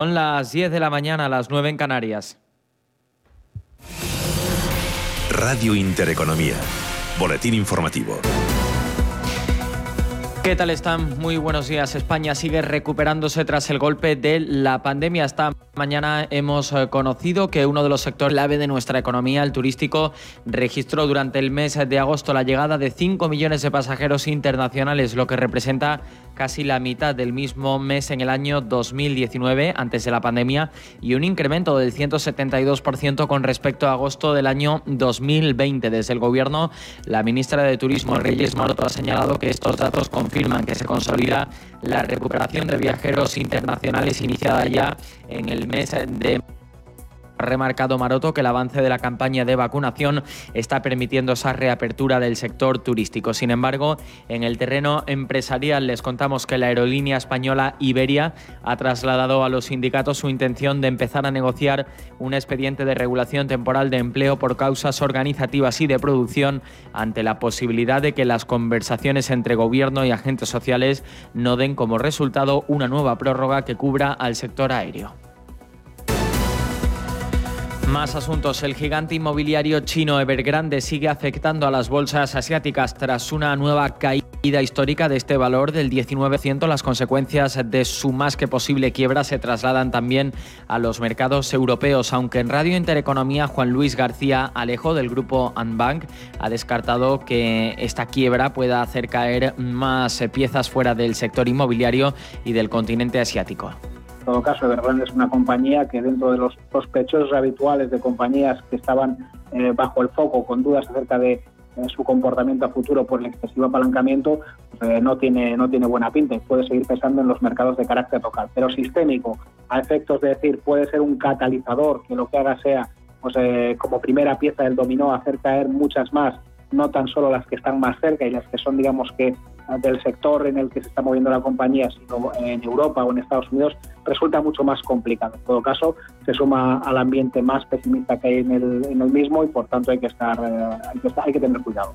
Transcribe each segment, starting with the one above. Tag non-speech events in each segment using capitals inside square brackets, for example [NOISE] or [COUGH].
Son las 10 de la mañana, las 9 en Canarias. Radio Intereconomía. Boletín informativo. ¿Qué tal están? Muy buenos días. España sigue recuperándose tras el golpe de la pandemia. Esta mañana hemos eh, conocido que uno de los sectores clave de nuestra economía, el turístico, registró durante el mes de agosto la llegada de 5 millones de pasajeros internacionales, lo que representa casi la mitad del mismo mes en el año 2019, antes de la pandemia, y un incremento del 172% con respecto a agosto del año 2020. Desde el Gobierno, la ministra de Turismo, Reyes Maroto, ha señalado que estos datos confirman que se consolida la recuperación de viajeros internacionales iniciada ya en el mes de ha remarcado Maroto que el avance de la campaña de vacunación está permitiendo esa reapertura del sector turístico. Sin embargo, en el terreno empresarial les contamos que la aerolínea española Iberia ha trasladado a los sindicatos su intención de empezar a negociar un expediente de regulación temporal de empleo por causas organizativas y de producción ante la posibilidad de que las conversaciones entre gobierno y agentes sociales no den como resultado una nueva prórroga que cubra al sector aéreo. Más asuntos. El gigante inmobiliario chino Evergrande sigue afectando a las bolsas asiáticas tras una nueva caída histórica de este valor del 19%. Las consecuencias de su más que posible quiebra se trasladan también a los mercados europeos, aunque en Radio Intereconomía Juan Luis García Alejo del grupo Anbank ha descartado que esta quiebra pueda hacer caer más piezas fuera del sector inmobiliario y del continente asiático todo caso, Evergrande es una compañía que dentro de los sospechosos habituales de compañías que estaban eh, bajo el foco con dudas acerca de eh, su comportamiento a futuro por el excesivo apalancamiento, eh, no, tiene, no tiene buena pinta y puede seguir pesando en los mercados de carácter local. Pero sistémico, a efectos de decir, puede ser un catalizador que lo que haga sea, pues, como primera pieza del dominó, hacer caer muchas más no tan solo las que están más cerca y las que son, digamos que, del sector en el que se está moviendo la compañía, sino en Europa o en Estados Unidos, resulta mucho más complicado. En todo caso, se suma al ambiente más pesimista que hay en el, mismo y, por tanto, hay que, estar, eh, hay que, estar, hay que tener cuidado.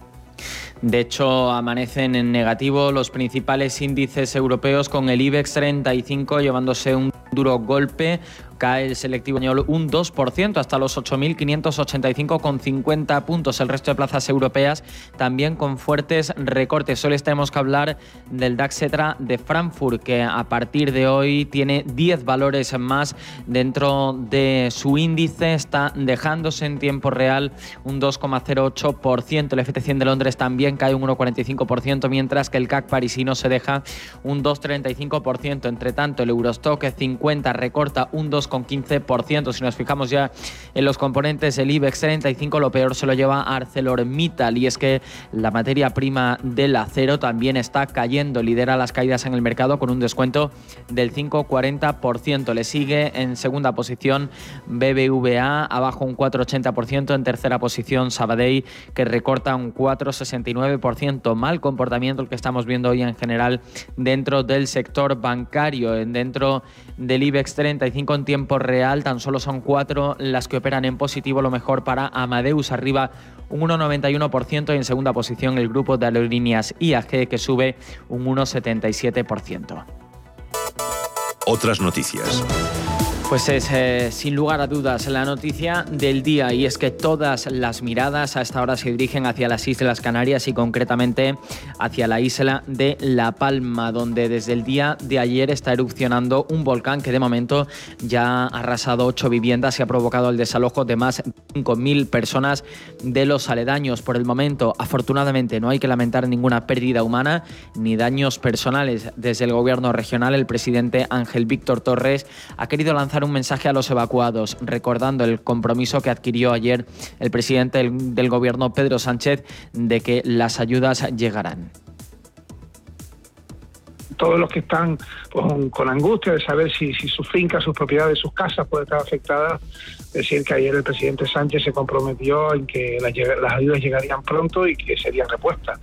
De hecho, amanecen en negativo los principales índices europeos con el IBEX 35 llevándose un duro golpe, Cae el selectivo español un 2% hasta los 8.585,50 puntos. El resto de plazas europeas también con fuertes recortes. Hoy les tenemos que hablar del DAX Cetra de Frankfurt, que a partir de hoy tiene 10 valores más dentro de su índice. Está dejándose en tiempo real un 2,08%. El FT100 de Londres también cae un 1,45%, mientras que el CAC parisino se deja un 2,35%. Entre tanto, el Eurostock 50 recorta un 2,5%. 2,15%. Si nos fijamos ya en los componentes, el IBEX 35 lo peor se lo lleva ArcelorMittal y es que la materia prima del acero también está cayendo, lidera las caídas en el mercado con un descuento del 5,40%. Le sigue en segunda posición BBVA, abajo un 4,80%, en tercera posición Sabadell que recorta un 4,69%. Mal comportamiento el que estamos viendo hoy en general dentro del sector bancario, dentro del IBEX 35 en tiempo real, tan solo son cuatro las que operan en positivo, lo mejor para Amadeus arriba un 1,91% y en segunda posición el grupo de aerolíneas IAG que sube un 1,77%. Otras noticias. Pues es eh, sin lugar a dudas la noticia del día y es que todas las miradas a esta hora se dirigen hacia las Islas Canarias y concretamente hacia la isla de La Palma, donde desde el día de ayer está erupcionando un volcán que de momento ya ha arrasado ocho viviendas y ha provocado el desalojo de más de 5.000 personas de los aledaños. Por el momento, afortunadamente, no hay que lamentar ninguna pérdida humana ni daños personales. Desde el gobierno regional, el presidente Ángel Víctor Torres ha querido lanzar un mensaje a los evacuados, recordando el compromiso que adquirió ayer el presidente del, gobierno, Pedro Sánchez, de que las ayudas llegarán todos los que están pues, con angustia de saber si, si su finca, sus propiedades, sus casas pueden estar afectadas, decir que ayer el presidente Sánchez se comprometió en que las ayudas llegarían pronto y que serían repuestas.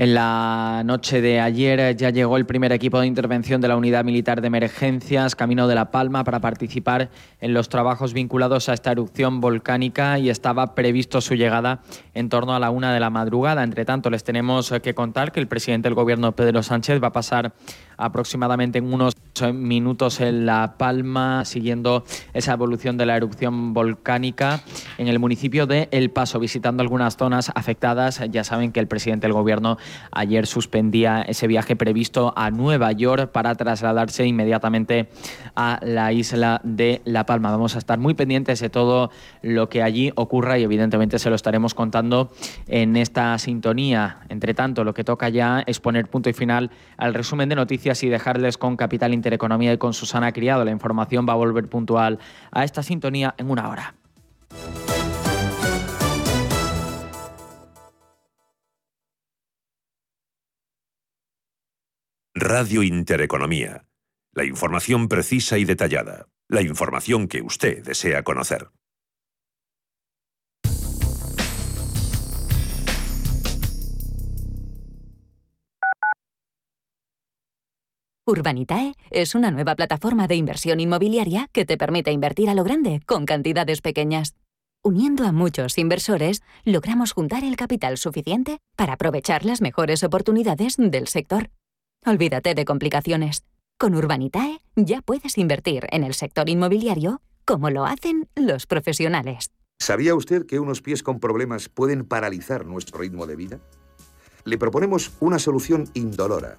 En la noche de ayer ya llegó el primer equipo de intervención de la Unidad Militar de Emergencias Camino de la Palma para participar en los trabajos vinculados a esta erupción volcánica y estaba previsto su llegada en torno a la una de la madrugada. Entre tanto, les tenemos que contar que el presidente del Gobierno, Pedro Sánchez, va a pasar aproximadamente en unos minutos en La Palma, siguiendo esa evolución de la erupción volcánica en el municipio de El Paso, visitando algunas zonas afectadas. Ya saben que el presidente del gobierno ayer suspendía ese viaje previsto a Nueva York para trasladarse inmediatamente a la isla de La Palma. Vamos a estar muy pendientes de todo lo que allí ocurra y evidentemente se lo estaremos contando en esta sintonía. Entre tanto, lo que toca ya es poner punto y final al resumen de noticias y dejarles con Capital Intereconomía y con Susana Criado. La información va a volver puntual a esta sintonía en una hora. Radio Intereconomía. La información precisa y detallada. La información que usted desea conocer. Urbanitae es una nueva plataforma de inversión inmobiliaria que te permite invertir a lo grande con cantidades pequeñas. Uniendo a muchos inversores, logramos juntar el capital suficiente para aprovechar las mejores oportunidades del sector. Olvídate de complicaciones. Con Urbanitae ya puedes invertir en el sector inmobiliario como lo hacen los profesionales. ¿Sabía usted que unos pies con problemas pueden paralizar nuestro ritmo de vida? Le proponemos una solución indolora,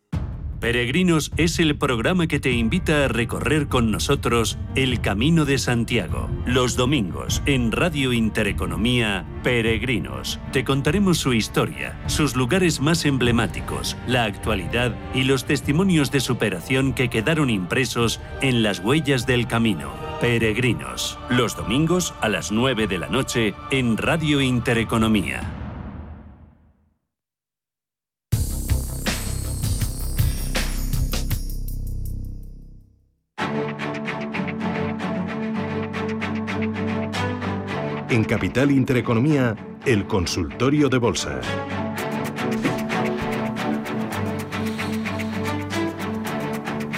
Peregrinos es el programa que te invita a recorrer con nosotros el Camino de Santiago. Los domingos en Radio Intereconomía, Peregrinos. Te contaremos su historia, sus lugares más emblemáticos, la actualidad y los testimonios de superación que quedaron impresos en las huellas del camino. Peregrinos. Los domingos a las 9 de la noche en Radio Intereconomía. En Capital Intereconomía, el consultorio de bolsa.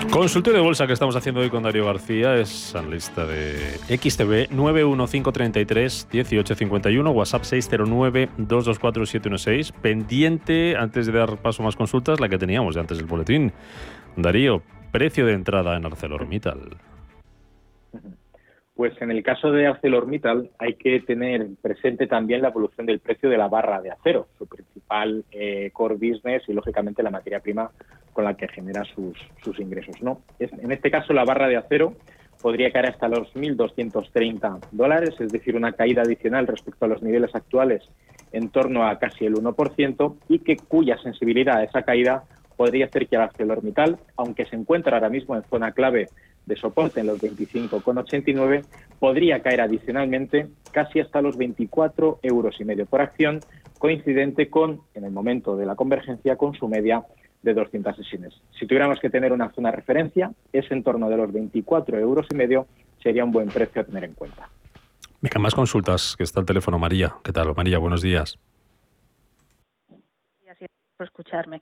Consultorio de bolsa que estamos haciendo hoy con Darío García es analista de XTB 91533 1851 WhatsApp 609 224 716 pendiente antes de dar paso a más consultas la que teníamos de antes del boletín Darío precio de entrada en ArcelorMittal [LAUGHS] pues en el caso de ArcelorMittal hay que tener presente también la evolución del precio de la barra de acero, su principal eh, core business y lógicamente la materia prima con la que genera sus, ingresos. ¿no? en este caso la barra de acero podría caer hasta los 1.230 dólares, es decir, una caída adicional respecto a los niveles actuales en torno a casi el 1% y que cuya sensibilidad a esa caída podría hacer que ArcelorMittal, aunque se encuentra ahora mismo en zona clave de soporte en los 25,89, podría caer adicionalmente casi hasta los 24 euros y medio por acción, coincidente con, en el momento de la convergencia, con su media de 200 sesiones. Si tuviéramos que tener una zona de referencia, ese en torno de los 24 euros y medio sería un buen precio a tener en cuenta. Venga, más consultas, que está el teléfono María. ¿Qué tal, María? Buenos días. Gracias por escucharme.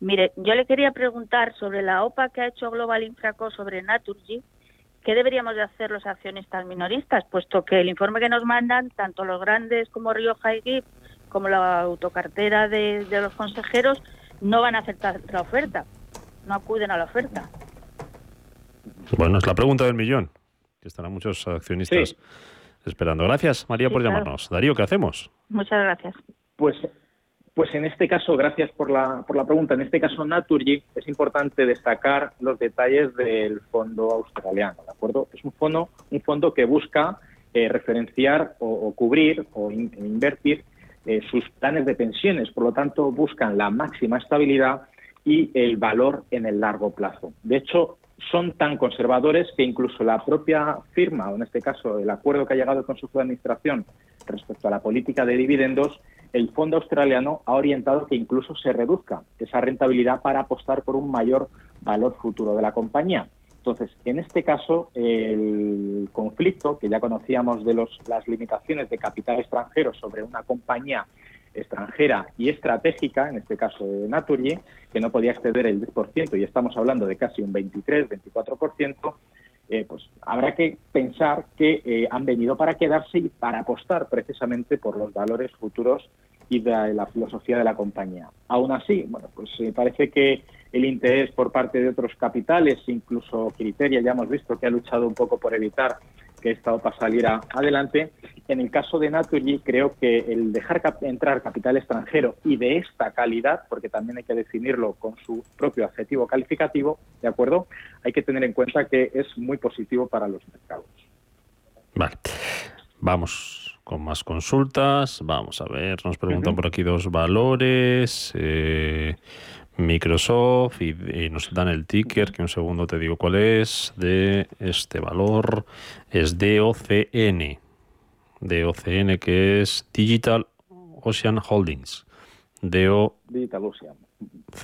Mire, yo le quería preguntar sobre la OPA que ha hecho Global Infraco sobre Naturgy, ¿qué deberíamos de hacer los accionistas minoristas? Puesto que el informe que nos mandan, tanto los grandes como Rioja y GIF, como la autocartera de, los consejeros, no van a aceptar la oferta, no acuden a la oferta. Bueno, es la pregunta del millón, que estarán muchos accionistas esperando. Gracias, María, por llamarnos. Darío, ¿qué hacemos? Muchas gracias. Pues Pues en este caso, gracias por la, por la pregunta, en este caso Naturgy es importante destacar los detalles del fondo australiano, ¿de acuerdo? Es un fondo, un fondo que busca eh, referenciar o, cubrir o invertir eh, sus planes de pensiones, por lo tanto buscan la máxima estabilidad y el valor en el largo plazo. De hecho, son tan conservadores que incluso la propia firma, o en este caso el acuerdo que ha llegado el Consejo de Administración respecto a la política de dividendos, el fondo australiano ha orientado que incluso se reduzca esa rentabilidad para apostar por un mayor valor futuro de la compañía. Entonces, en este caso, el conflicto que ya conocíamos de los, las limitaciones de capital extranjero sobre una compañía extranjera y estratégica, en este caso de Naturgy, que no podía exceder el 10% y estamos hablando de casi un 23-24%, eh, pues habrá que pensar que eh, han venido para quedarse y para apostar precisamente por los valores futuros y de la filosofía de la compañía. Aún así, bueno, pues eh, parece que el interés por parte de otros capitales, incluso Criteria, ya hemos visto que ha luchado un poco por evitar que esta OPA saliera adelante. En el caso de Naturgy, creo que el dejar entrar capital extranjero y de esta calidad, porque también hay que definirlo con su propio adjetivo calificativo, ¿de acuerdo? Hay que tener en cuenta que es muy positivo para los mercados. Vale. Vamos con más consultas. Vamos a ver, nos preguntan por aquí dos valores. Eh, Microsoft y, nos dan el ticker, que un segundo te digo cuál es, de este valor, es DOCN. DOCN que es Digital Ocean Holdings. DO Digital Ocean.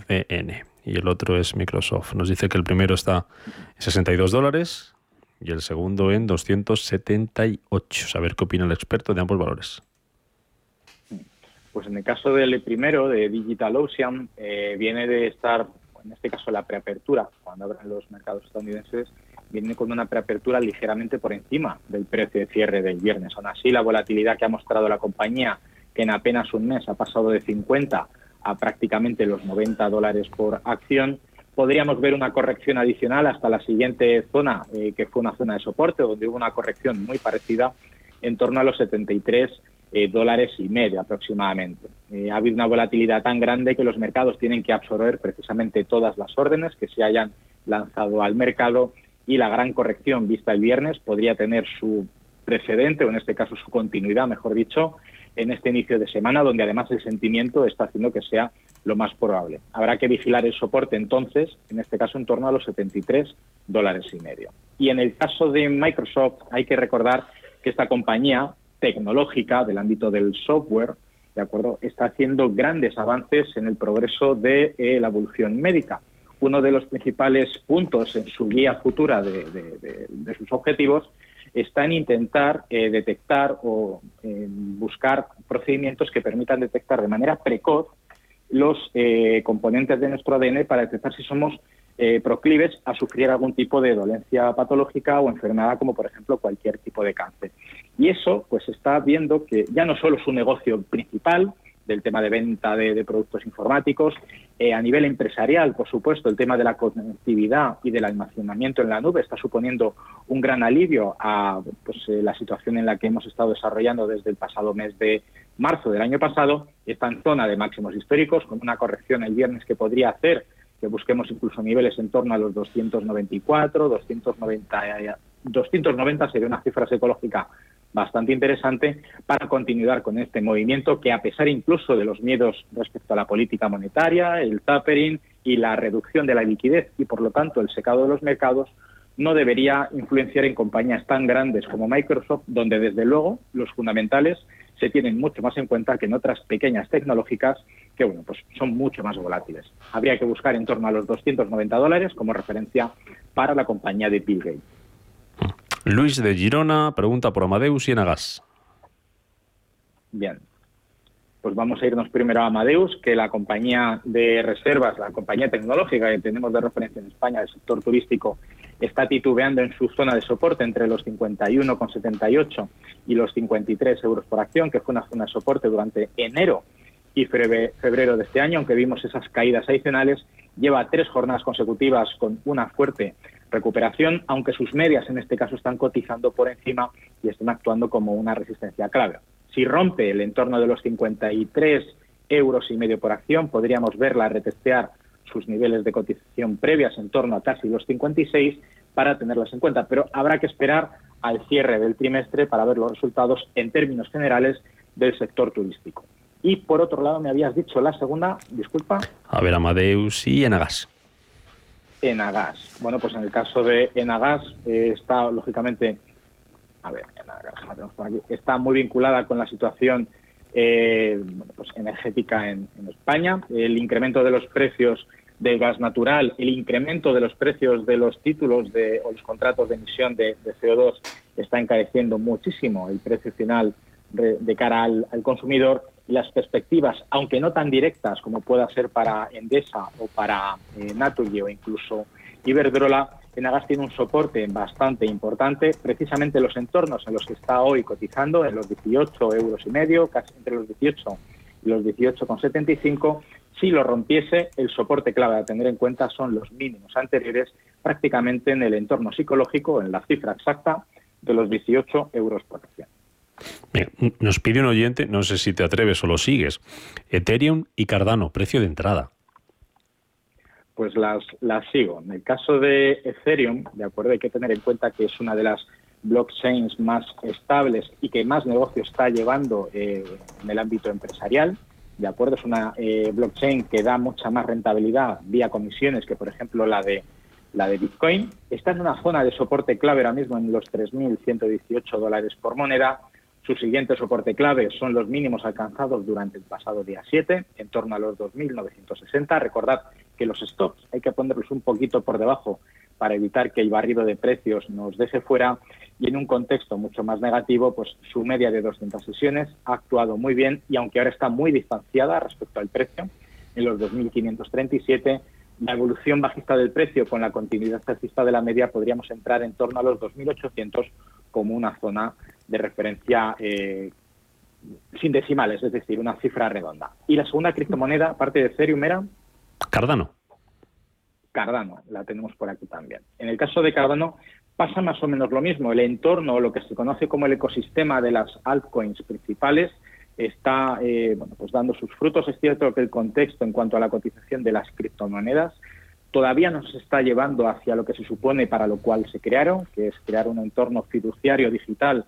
CN. Y el otro es Microsoft. Nos dice que el primero está en 62 dólares y el segundo en 278. A ver qué opina el experto de ambos valores. Pues en el caso del primero, de Digital Ocean, eh, viene de estar, en este caso la preapertura, cuando abren los mercados estadounidenses, viene con una preapertura ligeramente por encima del precio de cierre del viernes. Aún así, la volatilidad que ha mostrado la compañía, que en apenas un mes ha pasado de 50 a prácticamente los 90 dólares por acción, podríamos ver una corrección adicional hasta la siguiente zona, eh, que fue una zona de soporte, donde hubo una corrección muy parecida en torno a los 73 eh, dólares y medio aproximadamente. Eh, ha habido una volatilidad tan grande que los mercados tienen que absorber precisamente todas las órdenes que se hayan lanzado al mercado y la gran corrección vista el viernes podría tener su precedente, o en este caso su continuidad, mejor dicho, en este inicio de semana, donde además el sentimiento está haciendo que sea lo más probable. Habrá que vigilar el soporte entonces, en este caso en torno a los 73 dólares y medio. Y en el caso de Microsoft hay que recordar que esta compañía tecnológica del ámbito del software, ¿de acuerdo? Está haciendo grandes avances en el progreso de eh, la evolución médica. Uno de los principales puntos en su guía futura de, sus objetivos está en intentar eh, detectar o buscar procedimientos que permitan detectar de manera precoz los eh, componentes de nuestro ADN para detectar si somos eh, proclives a sufrir algún tipo de dolencia patológica o enfermedad, como por ejemplo cualquier tipo de cáncer. Y eso, pues, está viendo que ya no solo es un negocio principal del tema de venta de, productos informáticos, eh, a nivel empresarial, por supuesto, el tema de la conectividad y del almacenamiento en la nube está suponiendo un gran alivio a pues, eh, la situación en la que hemos estado desarrollando desde el pasado mes de marzo del año pasado. Está en zona de máximos históricos, con una corrección el viernes que podría hacer que busquemos incluso niveles en torno a los 294, 290, 290 sería una cifra psicológica bastante interesante para continuar con este movimiento que a pesar incluso de los miedos respecto a la política monetaria, el tapering y la reducción de la liquidez y por lo tanto el secado de los mercados no debería influenciar en compañías tan grandes como Microsoft, donde desde luego los fundamentales se tienen mucho más en cuenta que en otras pequeñas tecnológicas que bueno, pues son mucho más volátiles. Habría que buscar en torno a los 290 dólares como referencia para la compañía de Bill Gates. Luis de Girona pregunta por Amadeus y Enagas. Bien. Pues vamos a irnos primero a Amadeus, que la compañía de reservas, la compañía tecnológica que tenemos de referencia en España del sector turístico, está titubeando en su zona de soporte entre los 51,78 y los 53 euros por acción, que fue una zona de soporte durante enero y febrero de este año, aunque vimos esas caídas adicionales, lleva tres jornadas consecutivas con una fuerte recuperación, aunque sus medias en este caso están cotizando por encima y están actuando como una resistencia clave. Si rompe el entorno de los 53 euros y medio por acción. Podríamos verla retestear sus niveles de cotización previas en torno a casi los 56 para tenerlas en cuenta, pero habrá que esperar al cierre del trimestre para ver los resultados en términos generales del sector turístico. Y por otro lado, me habías dicho la segunda, disculpa. A ver, Amadeus y Enagas. Enagas. Bueno, pues en el caso de Enagas eh, está lógicamente, a ver, Enagas, por aquí, está muy vinculada con la situación eh, pues energética en, España. El incremento de los precios del gas natural, el incremento de los precios de los títulos de, o los contratos de emisión de, CO2 está encareciendo muchísimo el precio final de, cara al, consumidor y las perspectivas, aunque no tan directas como pueda ser para Endesa o para eh, o incluso Iberdrola, Enagas tiene un soporte bastante importante, precisamente los entornos en los que está hoy cotizando, en los 18 euros y medio, casi entre los 18 y los 18,75. Si lo rompiese, el soporte clave a tener en cuenta son los mínimos anteriores, prácticamente en el entorno psicológico, en la cifra exacta de los 18 euros por acción. nos pide un oyente, no sé si te atreves o lo sigues, Ethereum y Cardano, precio de entrada pues las, las sigo. En el caso de Ethereum, de acuerdo, hay que tener en cuenta que es una de las blockchains más estables y que más negocio está llevando eh, en el ámbito empresarial. De acuerdo, es una eh, blockchain que da mucha más rentabilidad vía comisiones que, por ejemplo, la de la de Bitcoin. Está en una zona de soporte clave ahora mismo en los 3.118 dólares por moneda. Su siguiente soporte clave son los mínimos alcanzados durante el pasado día 7, en torno a los 2.960. Recordad que los stocks hay que ponerlos un poquito por debajo para evitar que el barrido de precios nos deje fuera y en un contexto mucho más negativo, pues su media de 200 sesiones ha actuado muy bien y aunque ahora está muy distanciada respecto al precio, en los 2.537, la evolución bajista del precio con la continuidad alcista de la media podríamos entrar en torno a los 2.800 como una zona de referencia eh, sin decimales, es decir, una cifra redonda. Y la segunda criptomoneda, aparte de Ethereum, era Cardano. Cardano, la tenemos por aquí también. En el caso de Cardano pasa más o menos lo mismo. El entorno, lo que se conoce como el ecosistema de las altcoins principales, está eh, bueno, pues dando sus frutos. Es cierto que el contexto en cuanto a la cotización de las criptomonedas todavía no se está llevando hacia lo que se supone para lo cual se crearon, que es crear un entorno fiduciario digital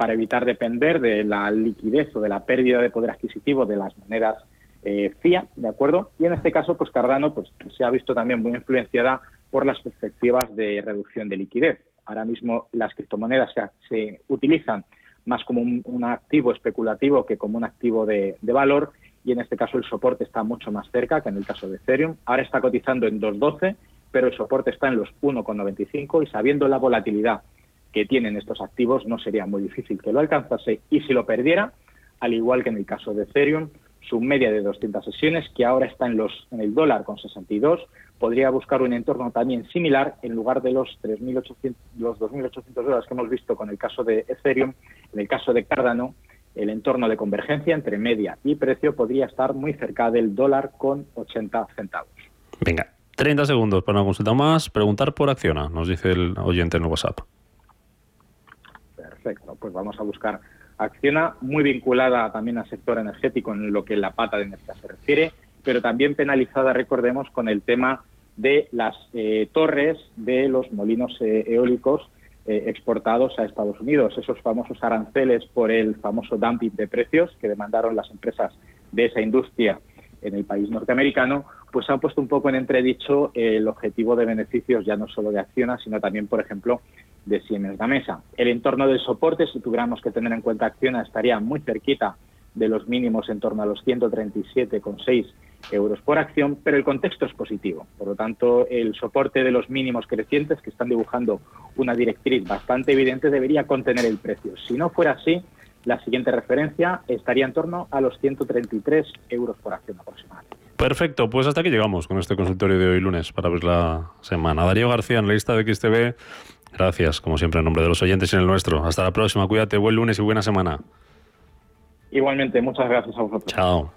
para evitar depender de la liquidez o de la pérdida de poder adquisitivo de las monedas eh, FIA, ¿de acuerdo? Y en este caso, pues Cardano pues, se ha visto también muy influenciada por las perspectivas de reducción de liquidez. Ahora mismo las criptomonedas se, utilizan más como un, activo especulativo que como un activo de, valor y en este caso el soporte está mucho más cerca que en el caso de Ethereum. Ahora está cotizando en 2.12, pero el soporte está en los 1.95 y sabiendo la volatilidad que tienen estos activos no sería muy difícil que lo alcanzase y si lo perdiera, al igual que en el caso de Ethereum, su media de 200 sesiones, que ahora está en, los, en el dólar con 62, podría buscar un entorno también similar en lugar de los 3.800, los 2.800 dólares que hemos visto con el caso de Ethereum, en el caso de Cardano, el entorno de convergencia entre media y precio podría estar muy cerca del dólar con 80 centavos. Venga, 30 segundos para una consulta más. Preguntar por Acciona, nos dice el oyente en el WhatsApp. Perfecto, pues vamos a buscar Acciona muy vinculada también al sector energético en lo que la pata de energía se refiere, pero también penalizada, recordemos, con el tema de las eh, torres de los molinos eh, eólicos eh, exportados a Estados Unidos, esos famosos aranceles por el famoso dumping de precios que demandaron las empresas de esa industria en el país norteamericano, pues han puesto un poco en entredicho el objetivo de beneficios ya no solo de Acciona, sino también, por ejemplo, de Siemens Gamesa. El entorno del soporte, si tuviéramos que tener en cuenta Acciona, estaría muy cerquita de los mínimos en torno a los 137,6 euros por acción, pero el contexto es positivo. Por lo tanto, el soporte de los mínimos crecientes, que están dibujando una directriz bastante evidente, debería contener el precio. Si no fuera así, la siguiente referencia estaría en torno a los 133 euros por acción aproximadamente. Perfecto, pues hasta aquí llegamos con este consultorio de hoy lunes para ver la semana. Darío García, en la lista de XTV, Gracias, como siempre, en nombre de los oyentes y en el nuestro. Hasta la próxima, cuídate, buen lunes y buena semana. Igualmente, muchas gracias a vosotros. Chao.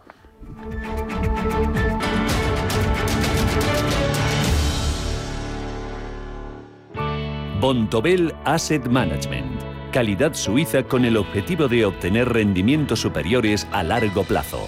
Bontobel Asset Management calidad suiza con el objetivo de obtener rendimientos superiores a largo plazo.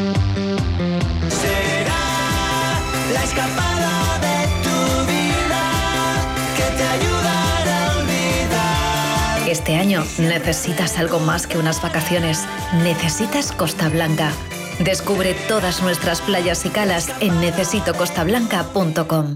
Este año necesitas algo más que unas vacaciones. Necesitas Costa Blanca. Descubre todas nuestras playas y calas en necesitocostablanca.com.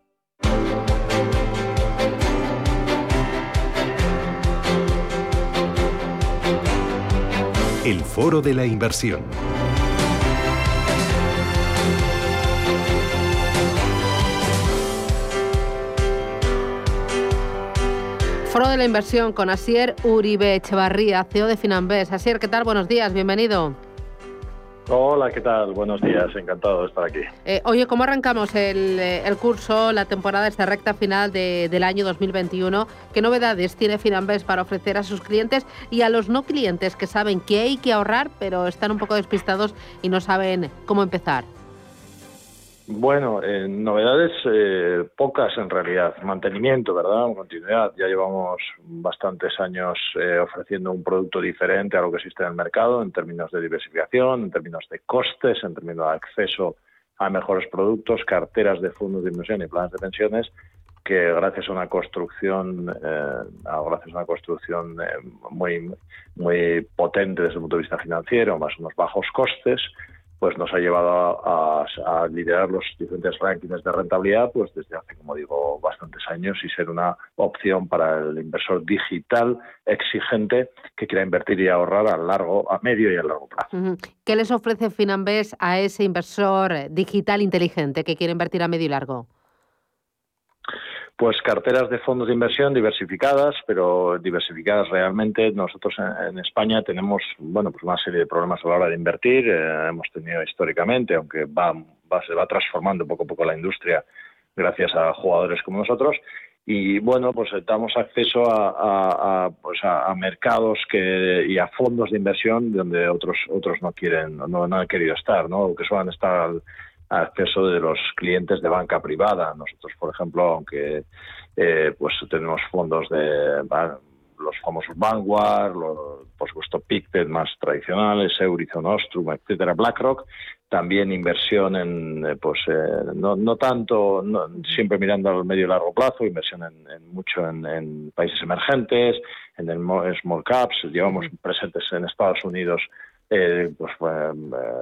El Foro de la Inversión. Foro de la Inversión con Asier Uribe Echevarría, CEO de Finambés. Asier, ¿qué tal? Buenos días, bienvenido. Hola, ¿qué tal? Buenos días, encantado de estar aquí. Eh, oye, ¿cómo arrancamos el, eh, el curso, la temporada, esta recta final de- del año 2021? ¿Qué novedades tiene Finambés para ofrecer a sus clientes y a los no clientes que saben que hay que ahorrar, pero están un poco despistados y no saben cómo empezar? Bueno, eh, novedades eh, pocas en realidad. Mantenimiento, ¿verdad? Continuidad. Ya llevamos bastantes años eh, ofreciendo un producto diferente a lo que existe en el mercado en términos de diversificación, en términos de costes, en términos de acceso a mejores productos, carteras de fondos de inversión y planes de pensiones que gracias a una construcción eh, a- gracias una construcción eh, muy muy potente desde el punto de vista financiero más unos bajos costes pues nos ha llevado a, liderar los diferentes rankings de rentabilidad pues desde hace como digo bastantes años y ser una opción para el inversor digital exigente que quiera invertir y ahorrar a largo a medio y a largo plazo. ¿Qué les ofrece Finambés a ese inversor digital inteligente que quiere invertir a medio y largo? Pues carteras de fondos de inversión diversificadas, pero diversificadas realmente. Nosotros en, España tenemos, bueno, pues una serie de problemas a la hora de invertir. Eh, hemos tenido históricamente, aunque va, va- se va transformando poco a poco la industria gracias a jugadores como nosotros. Y bueno, pues damos acceso a, pues a, mercados que, y a fondos de inversión donde otros otros no quieren, no, no han querido estar, ¿no? Que suelen estar acceso de los clientes de banca privada. Nosotros, por ejemplo, aunque eh, pues tenemos fondos de va- los famosos Vanguard, los, por supuesto Pictet más tradicionales, Eurizon, Ostrum, etcétera, BlackRock, también inversión en, eh, pues eh, no, no tanto, no- siempre mirando al medio y largo plazo, inversión en, en mucho en, en países emergentes, en el small caps, llevamos presentes en Estados Unidos eh, pues eh,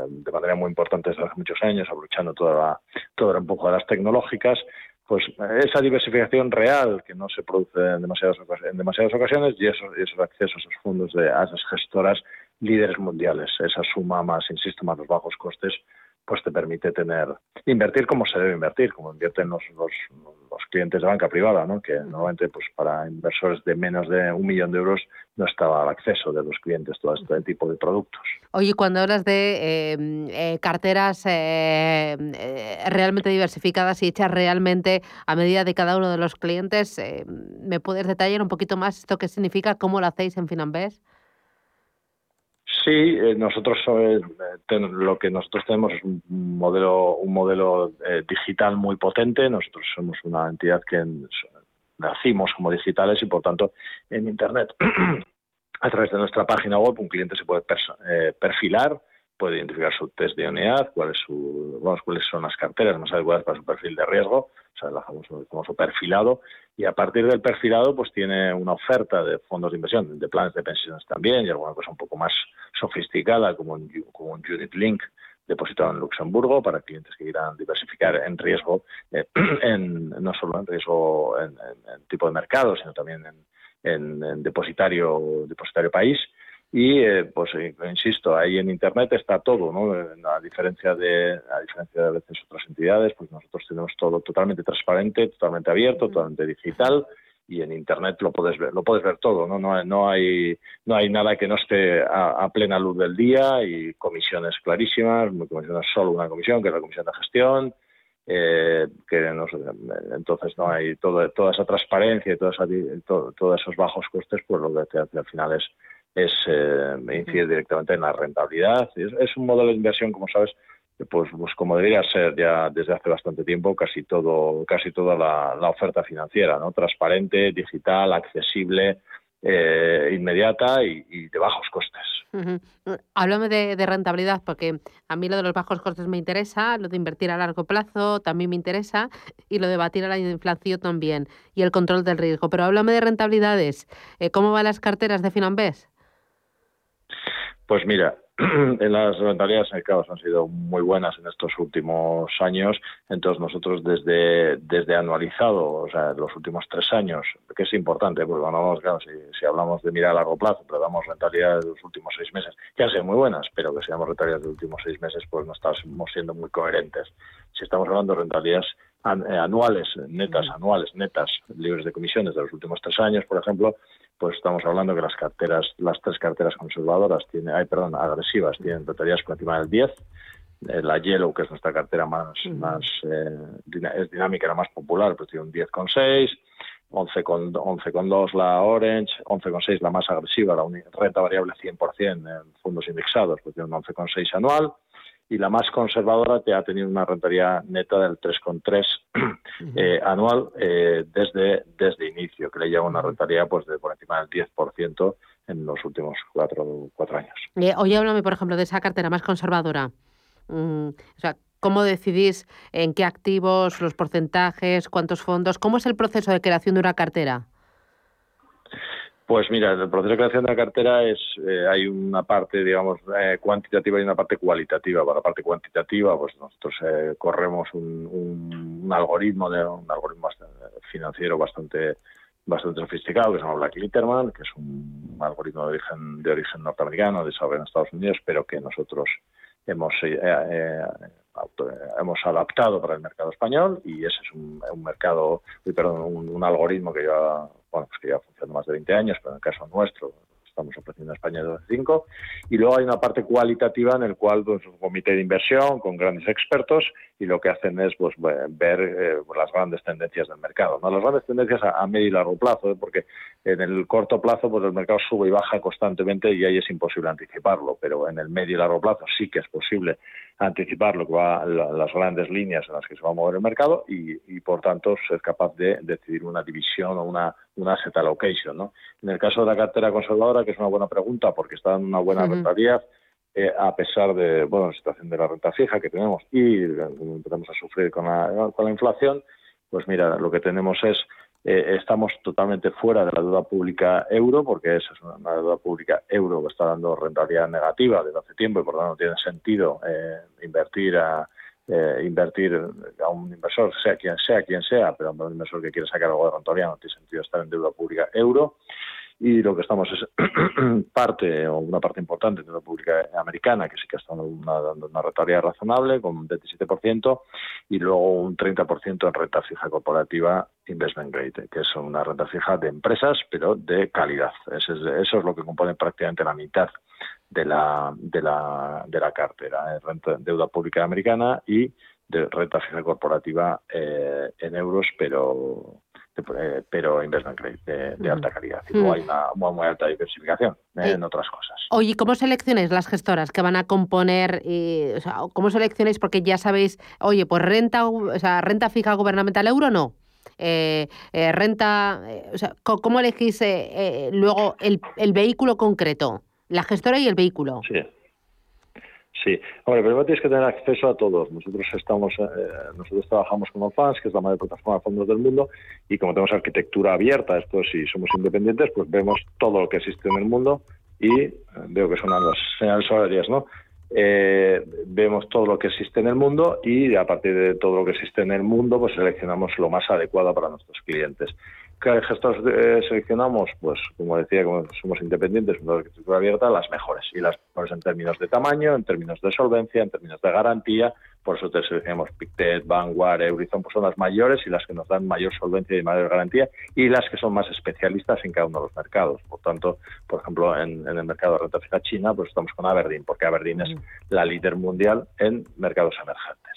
de manera muy importante desde hace muchos años, aprovechando toda la, todo el empuje de las tecnológicas, pues eh, esa diversificación real que no se produce en demasiadas, en demasiadas ocasiones y esos, y esos accesos a esos fondos de a esas gestoras líderes mundiales, esa suma más, insisto, más los bajos costes, pues te permite tener, invertir como se debe invertir, como invierten los, los, los clientes de banca privada, ¿no? que normalmente pues para inversores de menos de un millón de euros no estaba al acceso de los clientes todo este tipo de productos. Oye, cuando hablas de eh, eh, carteras eh, eh, realmente diversificadas y hechas realmente a medida de cada uno de los clientes, eh, ¿me puedes detallar un poquito más esto qué significa? ¿Cómo lo hacéis en Finambés? Sí, eh, nosotros eh, lo que nosotros tenemos es un modelo un modelo eh, digital muy potente. Nosotros somos una entidad que nacimos como digitales y por tanto en internet [CLEARS THROAT] a través de nuestra página web un cliente se puede perfilar puede identificar su test de idoneidad, cuál es su, vamos, cuáles son las carteras más adecuadas para su perfil de riesgo, o sea, el famoso, el famoso perfilado, y a partir del perfilado pues tiene una oferta de fondos de inversión, de planes de pensiones también, y alguna cosa un poco más sofisticada como un, como un Unit Link depositado en Luxemburgo para clientes que quieran diversificar en riesgo, eh, [CLEARS THROAT] en, no solo en riesgo en, tipo de mercado, sino también en depositario, depositario país. Y eh, pues eh, insisto, ahí en internet está todo, ¿no? Eh, A diferencia de a diferencia de a veces otras entidades, pues nosotros tenemos todo totalmente transparente, totalmente abierto, totalmente digital y en internet lo puedes ver, lo puedes ver todo, ¿no? No, hay- no hay no hay nada que no esté a, a plena luz del día y comisiones clarísimas, comisiones solo una comisión, que es la comisión de gestión, eh, que no entonces no hay todo, toda esa transparencia y toda esa di- to- todos esos bajos costes, pues lo que te hace al final es es eh, incidir directamente en la rentabilidad. Es, es un modelo de inversión, como sabes, pues, pues como debería ser ya desde hace bastante tiempo casi todo casi toda la, la oferta financiera, ¿no? Transparente, digital, accesible, eh, inmediata y, y de bajos costes. Ujú. Háblame de, de rentabilidad, porque a mí lo de los bajos costes me interesa, lo de invertir a largo plazo también me interesa y lo de batir a la inflación también y el control del riesgo. Pero háblame de rentabilidades. Eh, ¿Cómo van las carteras de Finanbes? Pues mira, [CLEARS THROAT] en las rentabilidades mercados han sido muy buenas en estos últimos años. Entonces nosotros desde, desde anualizado, o sea, los últimos tres años, que es importante, porque hablamos, claro, si, si hablamos de mirar a largo plazo, pero damos rentabilidades de los últimos seis meses, que han sido muy buenas, pero que si damos rentabilidades de los últimos seis meses, pues no estamos siendo muy coherentes. Si estamos hablando de rentabilidades eh, anuales, netas, anuales, netas, libres de comisiones de los últimos tres años, por ejemplo, pues estamos hablando que las carteras, las tres carteras conservadoras tienen, ay, perdón, agresivas, tienen rentabilidades por encima del 10. Eh, La Yellow, que es nuestra cartera más, más eh, es dinámica, la más popular, pues tiene un 10,6. 11 con 11,2 la Orange, 11,6 la más agresiva, la renta variable 100% en fondos indexados, pues tiene un 11,6 anual y la más conservadora te ha tenido una rentabilidad neta del 3,3 eh, anual eh, desde desde inicio, que le lleva una rentabilidad pues de por encima del 10% en los últimos cuatro, cuatro años. Eh, oye, háblame, por ejemplo, de esa cartera más conservadora. Mm, o sea, ¿cómo decidís en qué activos, los porcentajes, cuántos fondos? ¿Cómo es el proceso de creación de una cartera? Pues mira, el proceso de creación de la cartera es eh, hay una parte, digamos, eh, cuantitativa y una parte cualitativa. Para la parte cuantitativa, pues nosotros eh, corremos un, un- algoritmo de un algoritmo bastante- financiero bastante bastante sofisticado que se llama Black Litterman, que es un algoritmo de origen de origen norteamericano, desarrollado en Estados Unidos, pero que nosotros hemos eh, eh, auto- hemos adaptado para el mercado español y ese es un, un mercado, perdón, un algoritmo que lleva, bueno, pues que lleva funcionando más de 20 años, pero en el caso nuestro estamos ofreciendo en España desde hace 5 y luego hay una parte cualitativa en el cual pues, un comité de inversión con grandes expertos y lo que hacen es pues ve- ver eh, las grandes tendencias del mercado, ¿no? Las grandes tendencias a, a medio y largo plazo, ¿eh? porque en el corto plazo pues el mercado sube y baja constantemente y ahí es imposible anticiparlo, pero en el medio y largo plazo sí que es posible anticipar lo que va la- las grandes líneas en las que se va a mover el mercado y, y, por tanto ser capaz de decidir una división o una, una asset allocation, ¿no? En el caso de la cartera conservadora, que es una buena pregunta porque está dando una buena Ujú. rentabilidad, eh, a pesar de bueno la situación de la renta fija que tenemos y eh, empezamos a sufrir con la, con la inflación, pues mira, lo que tenemos es eh, estamos totalmente fuera de la deuda pública euro, porque esa es una, deuda pública euro que está dando rentabilidad negativa desde hace tiempo y por lo tanto no tiene sentido eh, invertir a eh, invertir a un inversor, sea quien sea, quien sea, pero a un inversor que quiere sacar algo de rentabilidad no tiene sentido estar en deuda pública euro y lo que estamos es [CLEARS THROAT] parte o una parte importante de la pública americana que sí que está dando una, rentabilidad razonable con un 27% y luego un 30% en renta fija corporativa investment grade que es una renta fija de empresas pero de calidad. Ese es- eso es lo que compone prácticamente la mitad de la de la de la cartera eh, renta deuda pública americana y de renta fija corporativa eh, en euros pero eh, pero investment grade de, de alta calidad y luego Mm. hay una muy, muy alta diversificación eh, en otras cosas Oye, ¿cómo seleccionáis las gestoras que van a componer? eh, o sea, ¿Cómo seleccionáis? Porque ya sabéis, oye, pues renta, o sea, renta fija gubernamental euro no. Eh, eh, renta, eh, o sea, ¿cómo elegís eh, eh, luego el, el vehículo concreto? La gestora y el vehículo. Sí. Sí, hombre, primero tienes que tener acceso a todos. Nosotros estamos, eh, nosotros trabajamos con OFANS, que es la mayor plataforma de fondos del mundo, y como tenemos arquitectura abierta, esto si somos independientes, pues vemos todo lo que existe en el mundo y eh, veo que son las señales horarias, ¿no? Eh, vemos todo lo que existe en el mundo y a partir de todo lo que existe en el mundo, pues seleccionamos lo más adecuado para nuestros clientes. ¿Qué gestores eh, seleccionamos? Pues, como decía, como somos independientes, una arquitectura abierta, las mejores. Y las mejores en términos de tamaño, en términos de solvencia, en términos de garantía. Por eso te seleccionamos Pictet, Vanguard, Eurizon, pues son las mayores y las que nos dan mayor solvencia y mayor garantía y las que son más especialistas en cada uno de los mercados. Por tanto, por ejemplo, en, en el mercado de renta fija china, pues estamos con Aberdeen, porque Aberdeen es la líder mundial en mercados emergentes.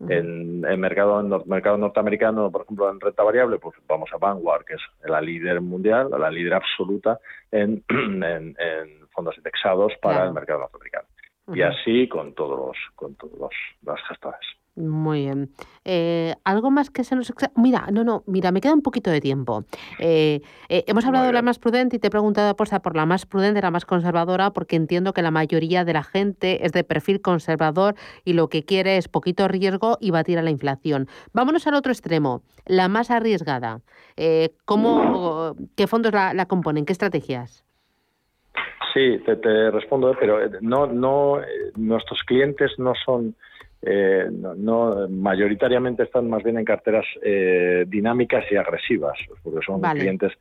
En el mercado, en mercado norteamericano, por ejemplo, en renta variable, pues vamos a Vanguard, que es la líder mundial, la líder absoluta en, [CLEARS THROAT] en- en fondos indexados para Claro. el mercado norteamericano. Y así con todos los, con todos los, los gestores. Muy bien. Eh, algo más que se nos... Mira, no, no, mira, me queda un poquito de tiempo. Eh, eh, hemos hablado de la más prudente y te he preguntado aposta por la más prudente, la más conservadora, porque entiendo que la mayoría de la gente es de perfil conservador y lo que quiere es poquito riesgo y batir a la inflación. Vámonos al otro extremo, la más arriesgada. Eh, ¿cómo, ¿Qué fondos la, la componen? ¿Qué estrategias? Sí, te, te respondo, pero eh, no, no, nuestros clientes no son, eh, no, no- mayoritariamente están más bien en carteras eh, dinámicas y agresivas, porque son Vale. clientes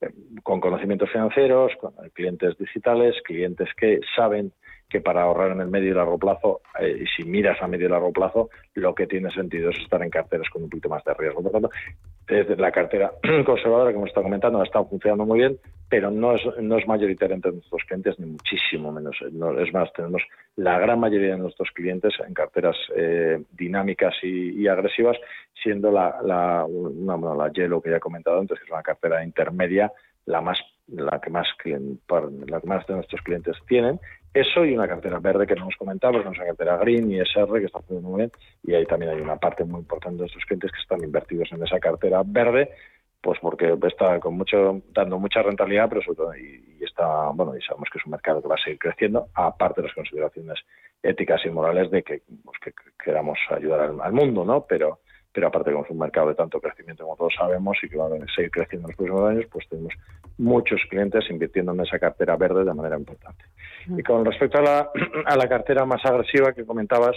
eh, con conocimientos financieros, con eh, clientes digitales, clientes que saben que para ahorrar en el medio y largo plazo, eh, si miras a medio y largo plazo, lo que tiene sentido es estar en carteras con un poquito más de riesgo. Por tanto, desde la cartera [CLEARS THROAT] conservadora que hemos estado comentando estado funcionando muy bien, pero no es, no es mayoritaria entre nuestros clientes, ni muchísimo menos. No, es más, tenemos la gran mayoría de nuestros clientes en carteras eh, dinámicas y, agresivas, siendo la, la, la Yellow que ya he comentado antes, que es una cartera intermedia, la más la que más clien- par- la que más de nuestros clientes tienen. Eso y una cartera verde que no hemos comentado, porque es una cartera green y SR que está funcionando muy bien. Y ahí también hay una parte muy importante de nuestros clientes que están invertidos en esa cartera verde, pues porque está con mucho dando mucha rentabilidad, pero sobre todo y, está bueno y sabemos que es un mercado que va a seguir creciendo, aparte de las consideraciones éticas y morales de que, pues, que queramos ayudar al, al mundo, ¿no? Pero pero aparte como es un mercado de tanto crecimiento como todos sabemos y que va a seguir creciendo en los próximos años, pues tenemos muchos clientes invirtiendo en esa cartera verde de manera importante. Y con respecto a la, [CLEARS THROAT] a la cartera más agresiva que comentabas,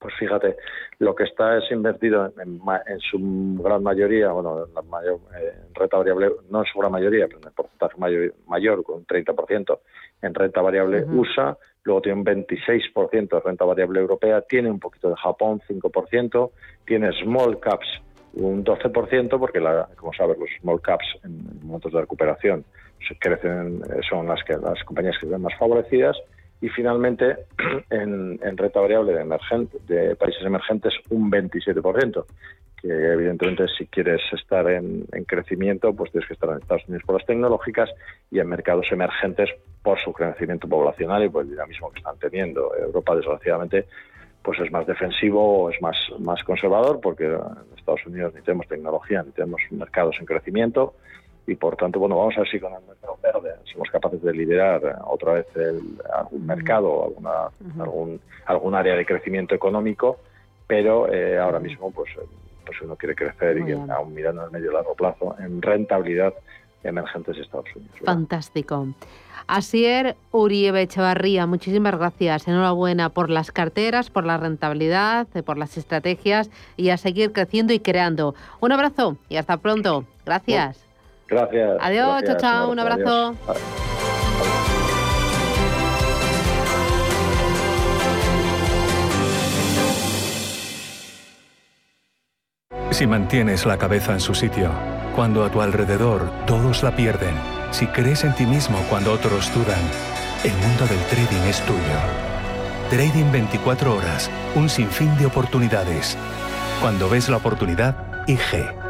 pues fíjate, lo que está es invertido en, en ma- en su gran mayoría, bueno, en la mayor eh, en renta variable, no en su gran mayoría, pero en el porcentaje mayor, mayor con un 30% en renta variable. USA, luego tiene un 26% de renta variable europea, tiene un poquito de Japón, 5%, tiene small caps un 12%, porque la- como sabes, los small caps en momentos de recuperación se crecen, eh, son las que las compañías que ven más favorecidas, y finalmente [CLEARS THROAT] en, en variable de, emergente, de países emergentes un 27%, que evidentemente si quieres estar en, en crecimiento, pues tienes que estar en Estados Unidos por las tecnológicas y en mercados emergentes por su crecimiento poblacional y por el dinamismo que están teniendo. Europa, desgraciadamente, pues es más defensivo es más, más conservador, porque en Estados Unidos ni tenemos tecnología, ni tenemos mercados en crecimiento, y por tanto, bueno, vamos a ver si con el mercado verde somos capaces de liderar eh, otra vez el- algún mercado, alguna, algún, algún área de crecimiento económico, pero eh, ahora mismo, pues, eh, pues uno quiere crecer y bien. aún mirando el medio y largo plazo en rentabilidad emergentes de Estados Unidos. Fantástico. Asier Uribe Echevarría, muchísimas gracias. Enhorabuena por las carteras, por la rentabilidad, por las estrategias y a seguir creciendo y creando. Un abrazo y hasta pronto. Gracias. Gracias. Adiós, gracias, chao, chao, un abrazo. Si mantienes la cabeza en su sitio, cuando a tu alrededor todos la pierden, si crees en ti mismo cuando otros dudan, el mundo del trading es tuyo. Trading 24 horas, un sinfín de oportunidades. Cuando ves la oportunidad, IG.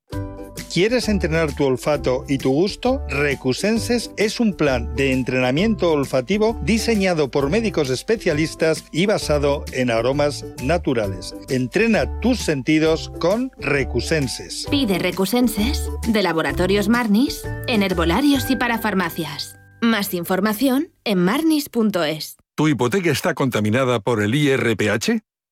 ¿Quieres entrenar tu olfato y tu gusto? Recusenses es un plan de entrenamiento olfativo diseñado por médicos especialistas y basado en aromas naturales. Entrena tus sentidos con Recusenses. Pide Recusenses de Laboratorios Marnis en herbolarios y para farmacias. Más información en marnis.es. ¿Tu hipoteca está contaminada por el IRPH?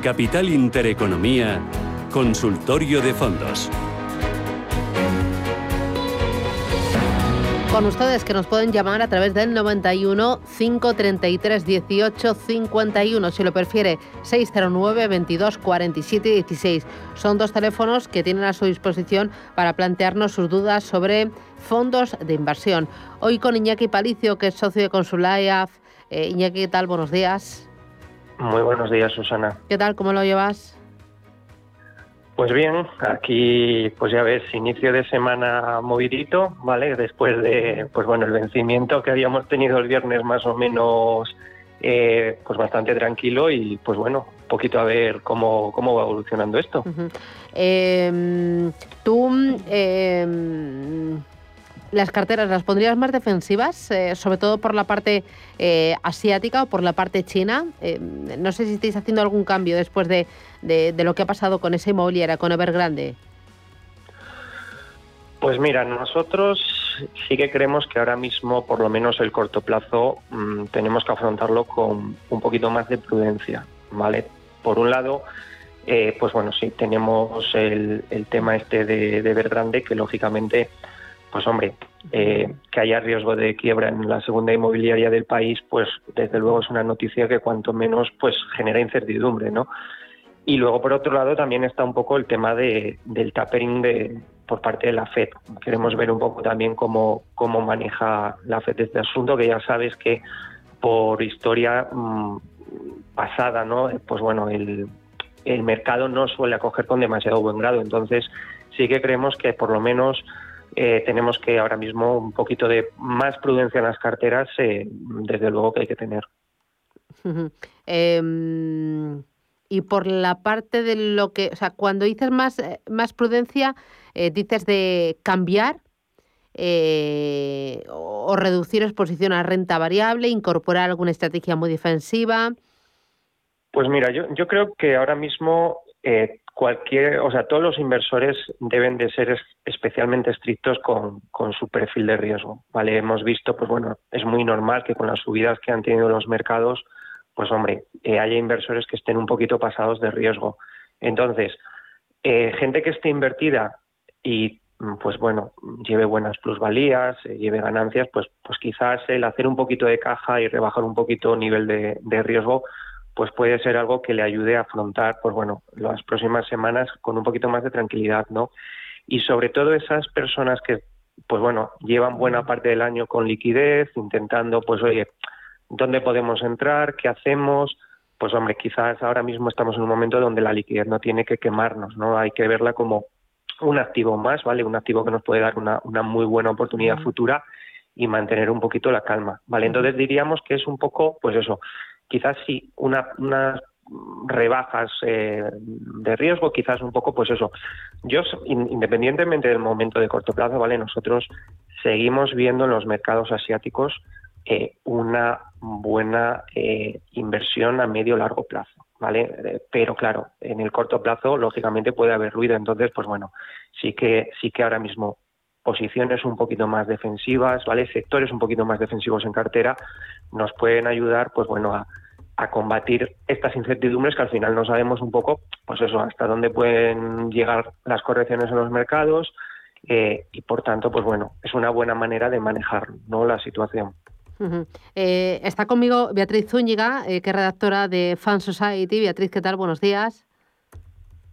Capital Intereconomía, Consultorio de Fondos. Con ustedes que nos pueden llamar a través del 91 533 18 51, si lo prefiere 609 22 47 16. Son dos teléfonos que tienen a su disposición para plantearnos sus dudas sobre fondos de inversión. Hoy con Iñaki Palicio, que es socio de Consulayaf. Eh, Iñaki, ¿qué tal? Buenos días. Muy buenos días, Susana. ¿Qué tal? ¿Cómo lo llevas? Pues bien, aquí, pues ya ves, inicio de semana movidito, ¿vale? Después de, pues bueno, el vencimiento que habíamos tenido el viernes más o menos, eh, pues bastante tranquilo y, pues bueno, un poquito a ver cómo, cómo va evolucionando esto. Eh, Tú, eh, las carteras, ¿las pondrías más defensivas? Eh, sobre todo por la parte eh, asiática o por la parte china. Eh, no sé si estáis haciendo algún cambio después de, de- lo que ha pasado con esa inmobiliaria, con Evergrande. Pues mira, nosotros sí que creemos que ahora mismo, por lo menos el corto plazo, mm, tenemos que afrontarlo con un poquito más de prudencia, ¿vale? Por un lado, pues bueno, sí, tenemos el, el tema este de, de Evergrande, que lógicamente, pues hombre, eh, que haya riesgo de quiebra en la segunda inmobiliaria del país, pues desde luego es una noticia que cuanto menos pues genera incertidumbre, ¿no? Y luego, por otro lado, también está un poco el tema de, del tapering de, por parte de la FED. Queremos ver un poco también cómo, cómo maneja la FED este asunto, que ya sabes que por historia mm, pasada, ¿no? Pues bueno, el, el mercado no suele acoger con demasiado buen grado. Entonces, sí que creemos que por lo menos eh, tenemos que ahora mismo un poquito de más prudencia en las carteras, eh, desde luego que hay que tener. Em, y por la parte de lo que, o sea, cuando dices más, eh, más prudencia, dices de cambiar o reducir exposición a renta variable, incorporar alguna estrategia muy defensiva. Pues mira, yo, yo creo que ahora mismo eh, cualquier, o sea, todos los inversores deben de ser es- especialmente estrictos con, su perfil de riesgo, ¿vale? Hemos visto, pues bueno, es muy normal que con las subidas que han tenido los mercados, pues hombre, eh, haya inversores que estén un poquito pasados de riesgo. Entonces, eh, gente que esté invertida y mm, pues bueno, lleve buenas plusvalías, eh, lleve ganancias, pues, pues quizás el hacer un poquito de caja y rebajar un poquito nivel de riesgo, pues puede ser algo que le ayude a afrontar, pues bueno, las próximas semanas con un poquito más de tranquilidad, ¿no? Y sobre todo esas personas que, pues bueno, llevan buena parte del año con liquidez, intentando, pues oye, ¿dónde podemos entrar? ¿Qué hacemos? Pues hombre, quizás ahora mismo estamos en un momento donde la liquidez no tiene que quemarnos, ¿no? Hay que verla como un activo más, ¿vale? Un activo que nos puede dar una, una muy buena oportunidad futura y mantener un poquito la calma, ¿vale? Entonces diríamos que es un poco, pues eso, quizás sí, una, unas rebajas eh, de riesgo, quizás un poco, pues eso. Yo, in- independientemente del momento de corto plazo, ¿vale? Nosotros seguimos viendo en los mercados asiáticos eh, una buena eh, inversión a medio largo plazo, ¿vale? Eh, pero claro, en el corto plazo, lógicamente puede haber ruido, entonces, pues bueno, sí que sí que ahora mismo posiciones un poquito más defensivas, ¿vale? Sectores un poquito más defensivos en cartera nos pueden ayudar, pues bueno, a, combatir estas incertidumbres que al final no sabemos un poco, pues eso, hasta dónde pueden llegar las correcciones en los mercados eh, y por tanto, pues bueno, es una buena manera de manejar ¿no? la situación. Eh, está conmigo Beatriz Zúñiga, eh, que es redactora de Fan Society. Beatriz, ¿qué tal? Buenos días.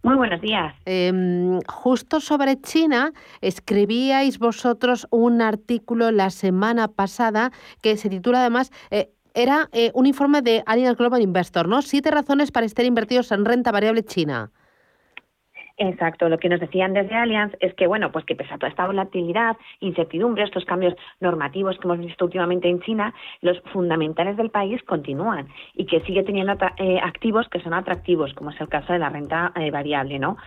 Muy buenos días. Em, justo sobre China, escribíais vosotros un artículo la semana pasada que se titula además, eh, era eh, un informe de Allianz Global Investor, ¿no? Siete razones para estar invertidos en renta variable china. Exacto, lo que nos decían desde Allianz es que, bueno, pues que pese a toda esta volatilidad, incertidumbre, estos cambios normativos que hemos visto últimamente en China, los fundamentales del país continúan y que sigue teniendo eh, activos que son atractivos, como es el caso de la renta eh, variable, ¿no?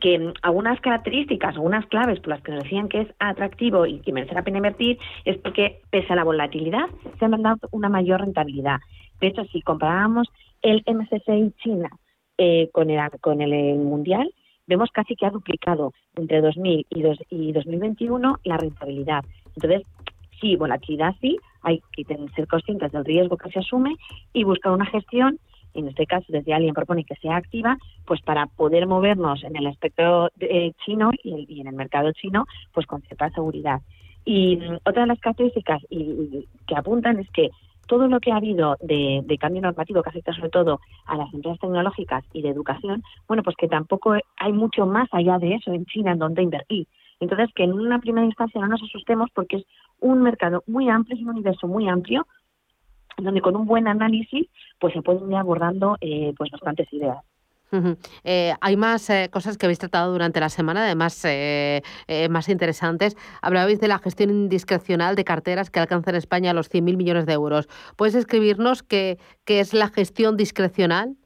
Que algunas características, algunas claves por las que nos decían que es atractivo y que merece la pena invertir es porque, pese a la volatilidad, se han dado una mayor rentabilidad. De hecho, si comparamos el MSCI China eh, con, el, con el eh, mundial, vemos casi que ha duplicado entre 2000 y, dos- y 2021 la rentabilidad. Entonces, sí, volatilidad sí, hay que ser conscientes del riesgo que se asume y buscar una gestión, en este caso desde alguien propone que sea activa, pues para poder movernos en el espectro eh, chino y, en el mercado chino, pues con cierta seguridad. Y mm, otra de las características y que apuntan es que todo lo que ha habido de, cambio normativo que afecta sobre todo a las empresas tecnológicas y de educación, bueno, pues que tampoco hay mucho más allá de eso en China en donde invertir. Entonces, que en una primera instancia no nos asustemos porque es un mercado muy amplio, es un universo muy amplio, donde con un buen análisis pues se pueden ir abordando eh, pues bastantes ideas. Ujú. Eh, hay más eh, cosas que habéis tratado durante la semana, además eh, eh, más interesantes. Hablabais de la gestión discrecional de carteras que alcanza en España los 100.000 millones de euros. ¿Puedes escribirnos qué, qué es la gestión discrecional?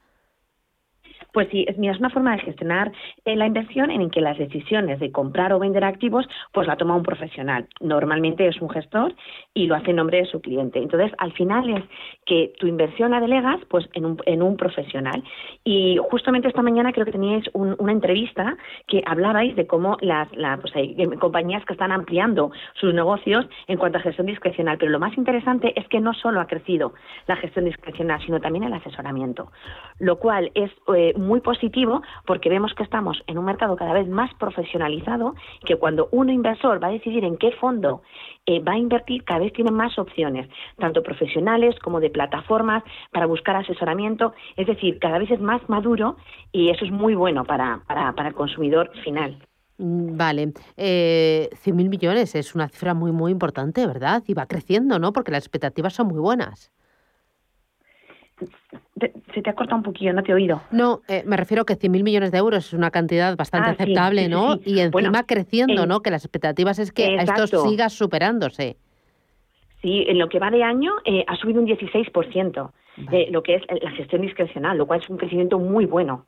Pues sí, es, mira, es una forma de gestionar eh, la inversión en que las decisiones de comprar o vender activos pues la toma un profesional. Normalmente es un gestor y lo hace en nombre de su cliente. Entonces, al final es que tu inversión la delegas pues en un, en un profesional. Y justamente esta mañana creo que teníais un- una entrevista que hablabais de cómo las la, pues hay compañías que están ampliando sus negocios en cuanto a gestión discrecional. Pero lo más interesante es que no solo ha crecido la gestión discrecional, sino también el asesoramiento, lo cual es eh, muy positivo porque vemos que estamos en un mercado cada vez más profesionalizado, que cuando un inversor va a decidir en qué fondo eh, va a invertir, cada vez tiene más opciones, tanto profesionales como de plataformas para buscar asesoramiento. Es decir, cada vez es más maduro y eso es muy bueno para, para, para el consumidor final. Mm, Vale, eh, 100.000 millones es una cifra muy, muy importante, ¿verdad? Y va creciendo, ¿no? Porque las expectativas son muy buenas. Te- se te ha cortado un poquillo, no te he oído. No, eh, me refiero que 100.000 millones de euros es una cantidad bastante Ah, aceptable, sí, sí, ¿no? sí. Y encima Bueno, creciendo, en- ¿no? Que las expectativas es que esto Exacto. siga superándose. Sí, en lo que va de año eh, ha subido un 16%, eh, lo que es la gestión discrecional, lo cual es un crecimiento muy bueno.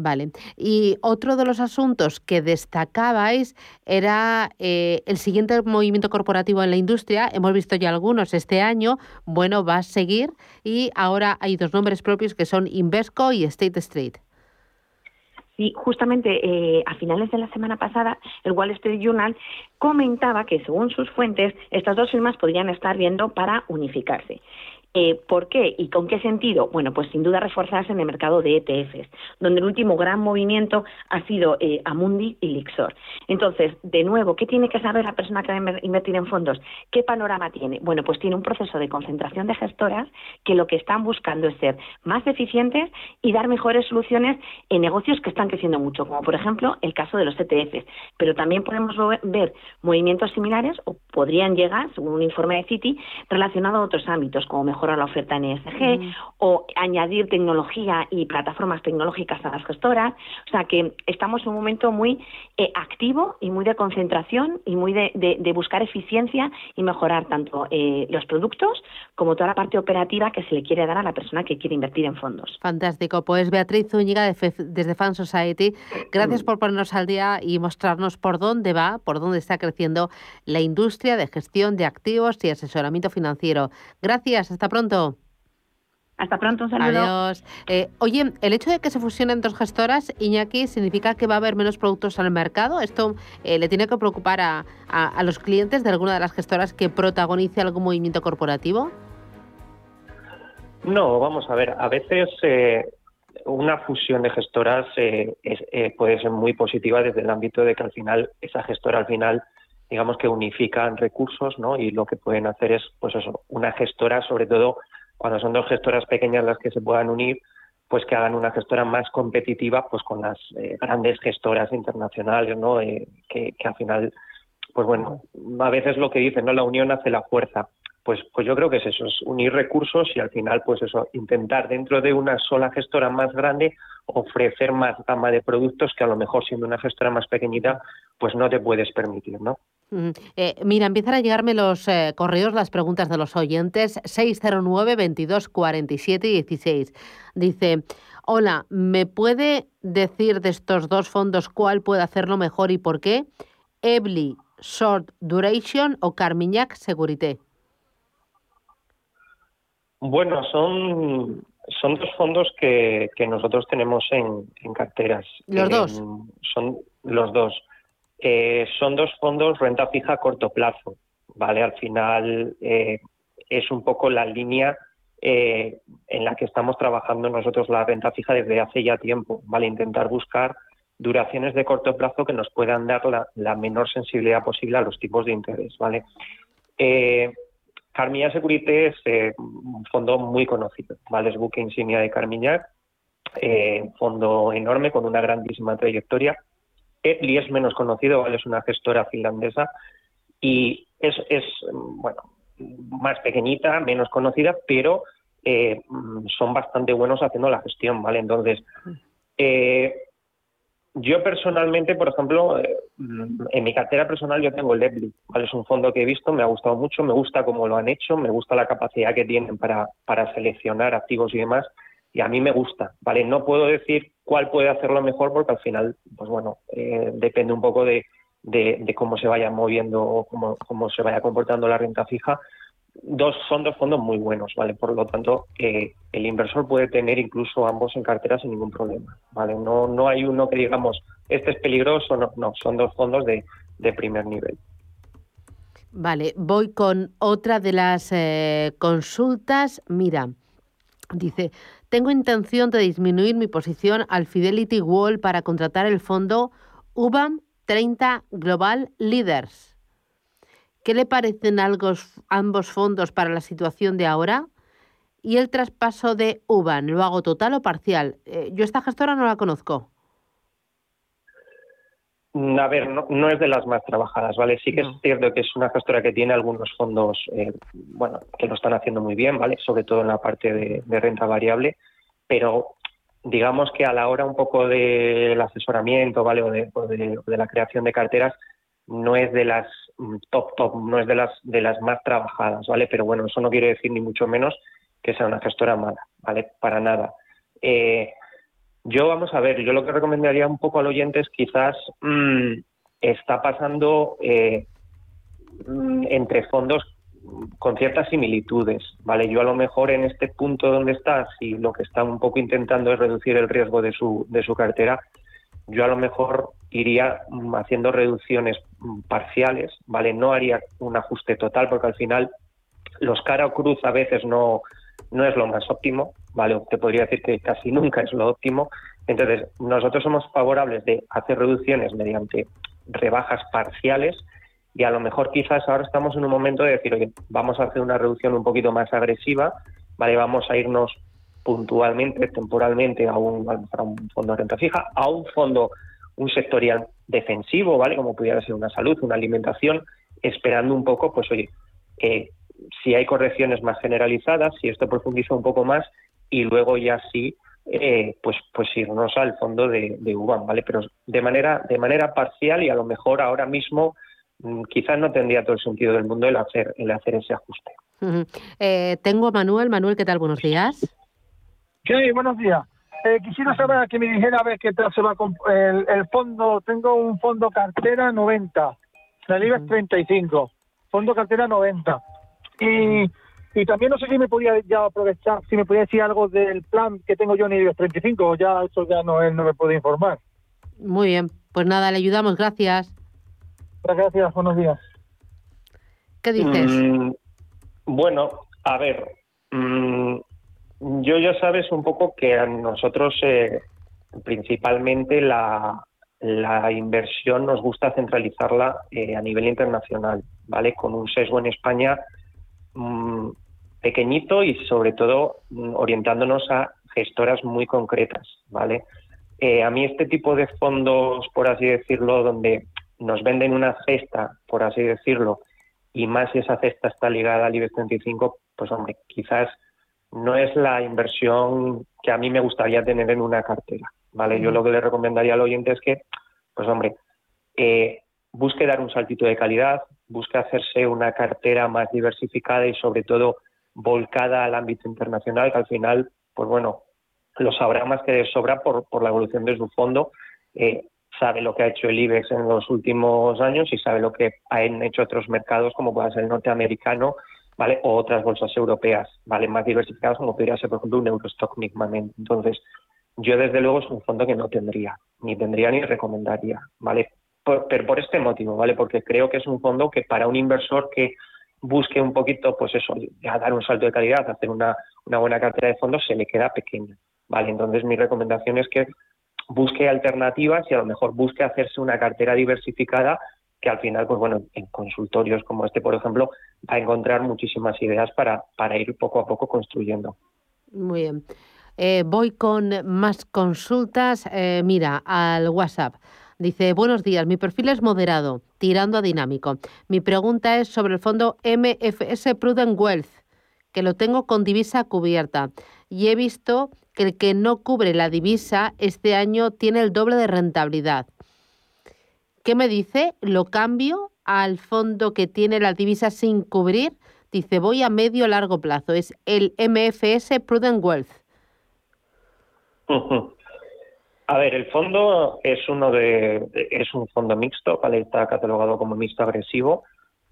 Vale. Y otro de los asuntos que destacabais era eh, el siguiente movimiento corporativo en la industria. Hemos visto ya algunos este año. Bueno, va a seguir. Y ahora hay dos nombres propios que son Invesco y State Street. Sí, justamente eh, a finales de la semana pasada, el Wall Street Journal comentaba que, según sus fuentes, estas dos firmas podrían estar viendo para unificarse. Eh, ¿Por qué y con qué sentido? Bueno, pues sin duda reforzarse en el mercado de ETFs, donde el último gran movimiento ha sido eh, Amundi y Lixor. Entonces, de nuevo, ¿qué tiene que saber la persona que va a inver- invertir en fondos? ¿Qué panorama tiene? Bueno, pues tiene un proceso de concentración de gestoras que lo que están buscando es ser más eficientes y dar mejores soluciones en negocios que están creciendo mucho, como por ejemplo el caso de los ETFs. Pero también podemos ver movimientos similares o podrían llegar, según un informe de Citi, relacionado a otros ámbitos, como mejorar la oferta en ESG o añadir tecnología y plataformas tecnológicas a las gestoras. O sea que estamos en un momento muy eh, activo y muy de concentración y muy de, de- de buscar eficiencia y mejorar tanto eh, los productos como toda la parte operativa que se le quiere dar a la persona que quiere invertir en fondos. Fantástico. Pues Beatriz Zúñiga de Fe- desde Fan Society, gracias por ponernos al día y mostrarnos por dónde va, por dónde está creciendo la industria de gestión de activos y asesoramiento financiero. Gracias, hasta pronto. Hasta pronto, un saludo. Adiós. Eh, oye, el hecho de que se fusionen dos gestoras, Iñaki, ¿significa que va a haber menos productos al mercado? ¿Esto eh, le tiene que preocupar a, a- a los clientes de alguna de las gestoras que protagonice algún movimiento corporativo? No, vamos a ver, a veces eh, una fusión de gestoras eh, es- eh, puede ser muy positiva desde el ámbito de que al final, esa gestora al final, digamos que unifican recursos, ¿no? Y lo que pueden hacer es, pues eso, una gestora, sobre todo cuando son dos gestoras pequeñas las que se puedan unir, pues que hagan una gestora más competitiva, pues con las eh, grandes gestoras internacionales, ¿no? Eh, que, que al final, pues bueno, a veces lo que dicen, ¿no? La unión hace la fuerza. Pues, pues yo creo que es eso, es unir recursos y al final, pues eso, intentar dentro de una sola gestora más grande ofrecer más gama de productos que a lo mejor siendo una gestora más pequeñita, pues no te puedes permitir, ¿no? Eh, mira, empiezan a llegarme los eh, correos, las preguntas de los oyentes. 609 22 47 16. Dice, hola, ¿me puede decir de estos dos fondos cuál puede hacerlo mejor y por qué? Ebly Short Duration o Carmignac Segurité. Bueno, son, son dos fondos que, que nosotros tenemos en, en carteras. ¿Los Eh, dos? Son los dos. Eh, son dos fondos renta fija a corto plazo, ¿vale? Al final eh, es un poco la línea eh, en la que estamos trabajando nosotros la renta fija desde hace ya tiempo, ¿vale? Intentar buscar duraciones de corto plazo que nos puedan dar la, menor sensibilidad posible a los tipos de interés, ¿vale? Eh, Carmignac Securité es un fondo muy conocido, ¿vale? Es buque insignia de Carmignac, eh, fondo enorme con una grandísima trayectoria. Etli es menos conocido, ¿vale? Es una gestora finlandesa y es, es mm, bueno, más pequeñita, menos conocida, pero eh, mm, son bastante buenos haciendo la gestión, ¿vale? Entonces, eh, yo personalmente, por ejemplo, eh, en mi cartera personal yo tengo el Lebly, ¿vale? Es un fondo que he visto, me ha gustado mucho, me gusta cómo lo han hecho, me gusta la capacidad que tienen para, para seleccionar activos y demás, y a mí me gusta, ¿vale? No puedo decir cuál puede hacerlo mejor porque al final, pues bueno, eh, depende un poco de, cómo se vaya moviendo o cómo, cómo se vaya comportando la renta fija. Dos, son dos fondos muy buenos, ¿vale? Por lo tanto, eh, el inversor puede tener incluso ambos en cartera sin ningún problema, ¿vale? No, no hay uno que digamos, este es peligroso, no, no, son dos fondos de, de primer nivel. Vale, voy con otra de las eh, consultas. Mira, dice, tengo intención de disminuir mi posición al Fidelity Wall para contratar el fondo UBAM 30 Global Leaders. ¿Qué le parecen ambos fondos para la situación de ahora? Y el traspaso de UBAN, ¿lo hago total o parcial? Eh, yo esta gestora no la conozco. Mm, A ver, no, no es de las más trabajadas, ¿vale? Sí que es cierto que es una gestora que tiene algunos fondos, eh, bueno, que lo están haciendo muy bien, ¿vale? Sobre todo en la parte de, de renta variable, pero digamos que a la hora un poco del asesoramiento, ¿vale? O de, o de- o de la creación de carteras, no es de las mm, top top, no es de las de las más trabajadas, ¿vale? Pero bueno, eso no quiere decir ni mucho menos que sea una gestora mala, ¿vale? Para nada. Eh, yo, vamos a ver, yo lo que recomendaría un poco al oyente es quizás mm, está pasando eh, mm, entre fondos con ciertas similitudes, ¿vale? Yo a lo mejor en este punto donde está, si lo que está un poco intentando es reducir el riesgo de su, de su cartera, yo a lo mejor iría mm, haciendo reducciones parciales, ¿vale? No haría un ajuste total porque al final los cara o cruz a veces no, no es lo más óptimo, ¿vale? Te podría decir que casi nunca es lo óptimo. Entonces, nosotros somos favorables de hacer reducciones mediante rebajas parciales y a lo mejor quizás ahora estamos en un momento de decir, oye, vamos a hacer una reducción un poquito más agresiva, ¿vale? Vamos a irnos puntualmente, temporalmente a un, un fondo de renta fija, a un fondo, un sectorial defensivo, ¿vale? Como pudiera ser una salud, una alimentación, esperando un poco, pues oye, eh, si hay correcciones más generalizadas, si esto profundiza un poco más y luego ya sí, eh, pues pues irnos al fondo de, de UBAM, ¿vale? Pero de manera de manera parcial y a lo mejor ahora mismo mm, quizás no tendría todo el sentido del mundo el hacer el hacer ese ajuste. Eh, tengo a Manuel. Manuel, ¿qué tal? Buenos días. Sí, buenos días. Eh, quisiera saber que me dijera a ver qué tal se va el, el fondo. Tengo un fondo cartera 90, la IBEX 35, fondo cartera 90. Y, también no sé si me podía ya aprovechar, si me podía decir algo del plan que tengo yo en IBEX 35, o ya eso ya no, él no me puede informar. Muy bien, pues nada, le ayudamos, gracias. Gracias, buenos días. ¿Qué dices? Mm, bueno, a ver, mm, yo ya sabes un poco que a nosotros eh, principalmente la, la inversión nos gusta centralizarla eh, a nivel internacional, ¿vale? Con un sesgo en España mm, pequeñito y sobre todo mm, orientándonos a gestoras muy concretas, ¿vale? Eh, a mí este tipo de fondos, por así decirlo, donde nos venden una cesta, por así decirlo, y más si esa cesta está ligada al IBEX 35, pues hombre, quizás no es la inversión que a mí me gustaría tener en una cartera, ¿vale? Yo lo que le recomendaría al oyente es que, pues hombre, eh, busque dar un saltito de calidad, busque hacerse una cartera más diversificada y sobre todo volcada al ámbito internacional, que al final, pues bueno, lo sabrá más que de sobra por, por la evolución de su fondo. Eh, sabe lo que ha hecho el IBEX en los últimos años y sabe lo que han hecho otros mercados, como puede ser el norteamericano, ¿vale? O otras bolsas europeas, ¿vale? Más diversificadas, como podría ser, por ejemplo, un Eurostock Nigmament. Entonces, yo desde luego es un fondo que no tendría, ni tendría ni recomendaría, ¿vale? Por, pero por este motivo, ¿vale? Porque creo que es un fondo que para un inversor que busque un poquito, pues eso, ya dar un salto de calidad, hacer una, una buena cartera de fondos, se le queda pequeña, ¿vale? Entonces, mi recomendación es que busque alternativas y a lo mejor busque hacerse una cartera diversificada que al final, pues bueno, en consultorios como este, por ejemplo, va a encontrar muchísimas ideas para, para ir poco a poco construyendo. Muy bien. Eh, voy con más consultas. Eh, mira, al WhatsApp. Dice, buenos días, mi perfil es moderado, tirando a dinámico. Mi pregunta es sobre el fondo MFS Prudent Wealth, que lo tengo con divisa cubierta. Y he visto que el que no cubre la divisa este año tiene el doble de rentabilidad. ¿Qué me dice? ¿Lo cambio al fondo que tiene la divisa sin cubrir? Dice, voy a medio largo plazo. Es el MFS Prudent Wealth. [LAUGHS] A ver, el fondo es uno de, es un fondo mixto, ¿vale? Está catalogado como mixto agresivo.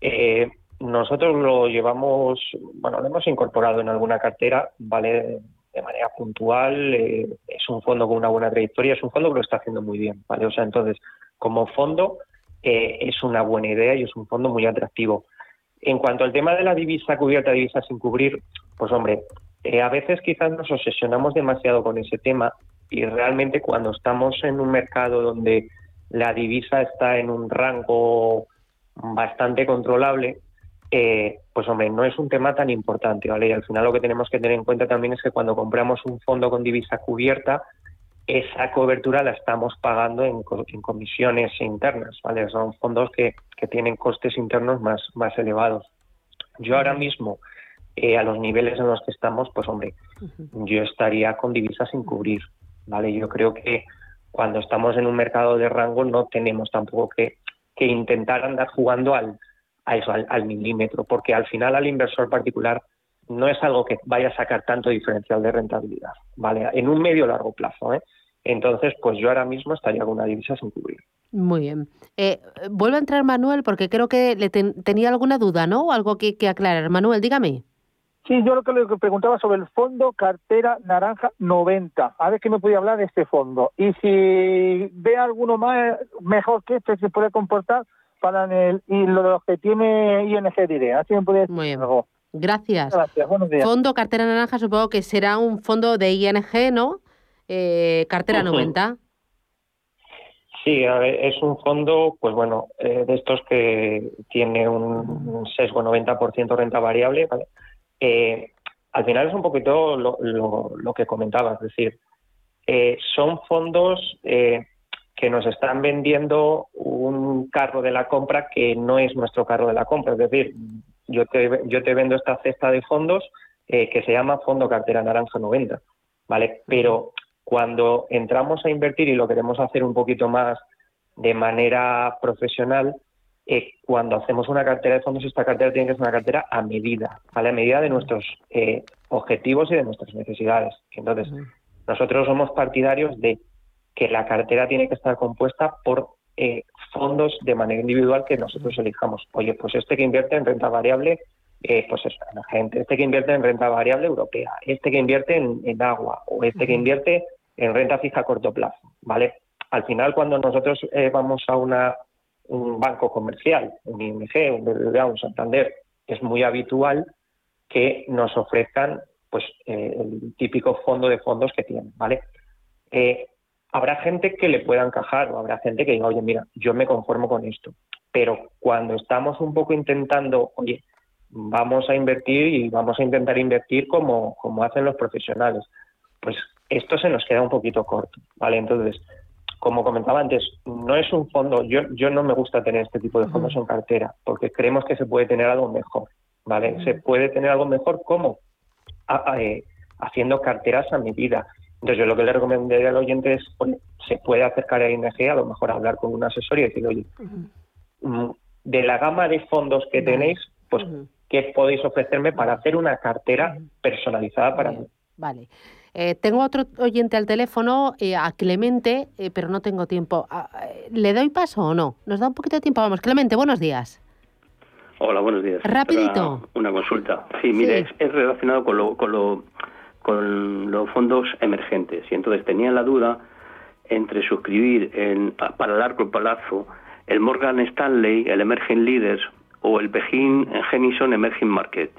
Eh, nosotros lo llevamos, bueno, lo hemos incorporado en alguna cartera, ¿vale? De manera puntual. eh, es un fondo con una buena trayectoria, es un fondo que lo está haciendo muy bien, ¿vale? O sea, entonces, como fondo, eh, es una buena idea y es un fondo muy atractivo. En cuanto al tema de la divisa cubierta, divisa sin cubrir, pues hombre, eh, a veces quizás nos obsesionamos demasiado con ese tema y realmente cuando estamos en un mercado donde la divisa está en un rango bastante controlable, eh, pues hombre, no es un tema tan importante, ¿vale? Y al final lo que tenemos que tener en cuenta también es que cuando compramos un fondo con divisa cubierta, esa cobertura la estamos pagando en, en comisiones internas, ¿vale? Son fondos que, que tienen costes internos más, más elevados. Yo ahora mismo, eh, a los niveles en los que estamos, pues hombre, yo estaría con divisas sin cubrir, ¿vale? Yo creo que cuando estamos en un mercado de rango no tenemos tampoco que, que intentar andar jugando al, al, milímetro, porque al final al inversor particular no es algo que vaya a sacar tanto diferencial de rentabilidad, ¿vale? En un medio largo plazo, ¿eh? Entonces, pues yo ahora mismo estaría con una divisa sin cubrir. Muy bien. Eh, vuelvo a entrar Manuel porque creo que le ten- tenía alguna duda, ¿no? O algo que aclarar. Manuel, dígame. Sí, yo lo que le preguntaba sobre el fondo cartera naranja 90. A ver qué me podía hablar de este fondo. Y si ve alguno más mejor que este se puede comportar para en el, y lo que tiene ING diré. Así me puede decir Muy bien. algo. Gracias. Gracias, buenos días. Fondo Cartera Naranja, supongo que será un fondo de ING, ¿no? Eh, cartera Ujú. 90. Sí, a ver, es un fondo, pues bueno, eh, de estos que tiene un, un sesgo 90% renta variable, ¿vale? Eh, al final es un poquito lo, lo- lo que comentaba, es decir, eh, son fondos eh, que nos están vendiendo un carro de la compra que no es nuestro carro de la compra, es decir, yo te, yo te vendo esta cesta de fondos eh, que se llama Fondo Cartera Naranja 90, ¿vale? Pero cuando entramos a invertir y lo queremos hacer un poquito más de manera profesional, eh, cuando hacemos una cartera de fondos, esta cartera tiene que ser una cartera a medida, ¿vale? A medida de nuestros eh, objetivos y de nuestras necesidades. Entonces, nosotros somos partidarios de que la cartera tiene que estar compuesta por eh, fondos de manera individual que nosotros elijamos. Oye, pues este que invierte en renta variable eh, pues eso, la gente, este que invierte en renta variable europea, este que invierte en, en agua o este que invierte en renta fija a corto plazo, ¿vale? Al final, cuando nosotros eh, vamos a una, un banco comercial, un ING, un BBVA, un Santander, es muy habitual que nos ofrezcan pues eh, el típico fondo de fondos que tienen, ¿vale? Eh, habrá gente que le pueda encajar o habrá gente que diga, oye, mira, yo me conformo con esto. Pero cuando estamos un poco intentando, oye, vamos a invertir y vamos a intentar invertir como, como hacen los profesionales, pues esto se nos queda un poquito corto, ¿vale? Entonces, como comentaba antes, no es un fondo, yo, yo no me gusta tener este tipo de fondos en cartera, porque creemos que se puede tener algo mejor, ¿vale? Se puede tener algo mejor, a- eh, haciendo carteras a medida. Entonces, yo lo que le recomendaría al oyente es, oye, se puede acercar a ING, a lo mejor hablar con un asesor y decir, oye, mm, de la gama de fondos que tenéis, pues, ¿qué podéis ofrecerme para hacer una cartera personalizada para mí? Vale. Eh, tengo otro oyente al teléfono, eh, a Clemente, eh, pero no tengo tiempo. Ah, eh, ¿Le doy paso o no? Nos da un poquito de tiempo. Vamos, Clemente, buenos días. Hola, buenos días. Rapidito. Una consulta. Sí, mire, Es, es relacionado con, lo, con, lo, con los fondos emergentes. Y entonces tenía la duda entre suscribir en, para largo plazo el Morgan Stanley, el Emerging Leaders o el Pejin Genison Emerging Market,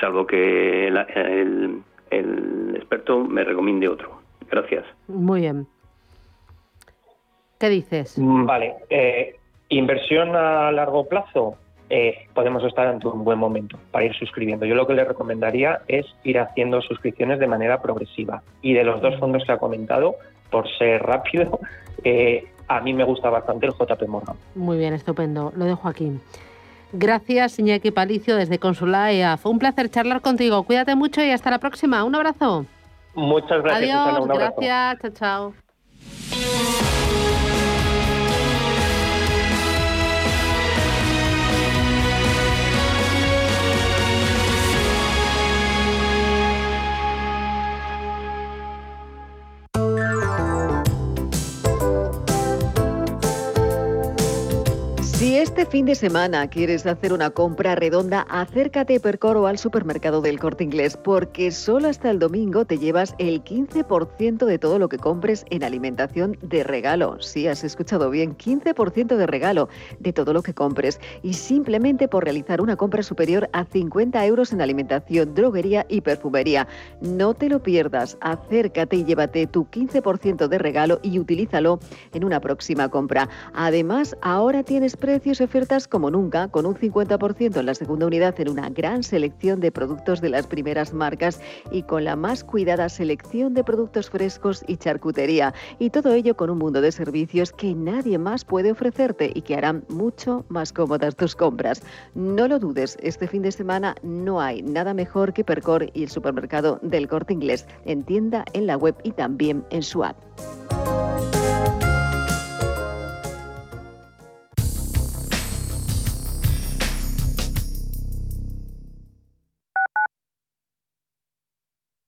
salvo que la- el, el experto me recomiende otro. Gracias. Muy bien. ¿Qué dices? Vale, eh, inversión a largo plazo, eh, podemos estar ante un buen momento para ir suscribiendo. Yo lo que le recomendaría es ir haciendo suscripciones de manera progresiva. Y de los dos fondos que ha comentado, por ser rápido, [LAUGHS] eh, a mí me gusta bastante el JP Morgan. Muy bien, estupendo. Lo dejo aquí. Gracias, Iñaki Palicio, desde Consulaea. Fue un placer charlar contigo. Cuídate mucho y hasta la próxima. Un abrazo. Muchas gracias, Susana. Adiós, Un abrazo. gracias. Chao, chao. Este fin de semana quieres hacer una compra redonda, acércate a Percor o al supermercado del Corte Inglés, porque solo hasta el domingo te llevas el 15% de todo lo que compres en alimentación de regalo. Sí, has escuchado bien, 15% de regalo de todo lo que compres. Y simplemente por realizar una compra superior a 50 euros en alimentación, droguería y perfumería. No te lo pierdas, acércate y llévate tu 15% de regalo y utilízalo en una próxima compra. Además, ahora tienes precios ofertas como nunca, con un 50% en la segunda unidad en una gran selección de productos de las primeras marcas y con la más cuidada selección de productos frescos y charcutería. Y todo ello con un mundo de servicios que nadie más puede ofrecerte y que harán mucho más cómodas tus compras. No lo dudes, este fin de semana no hay nada mejor que Percor y el supermercado del corte inglés en tienda, en la web y también en su app.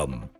welcome.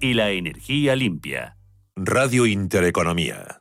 y la energía limpia. Radio Intereconomía.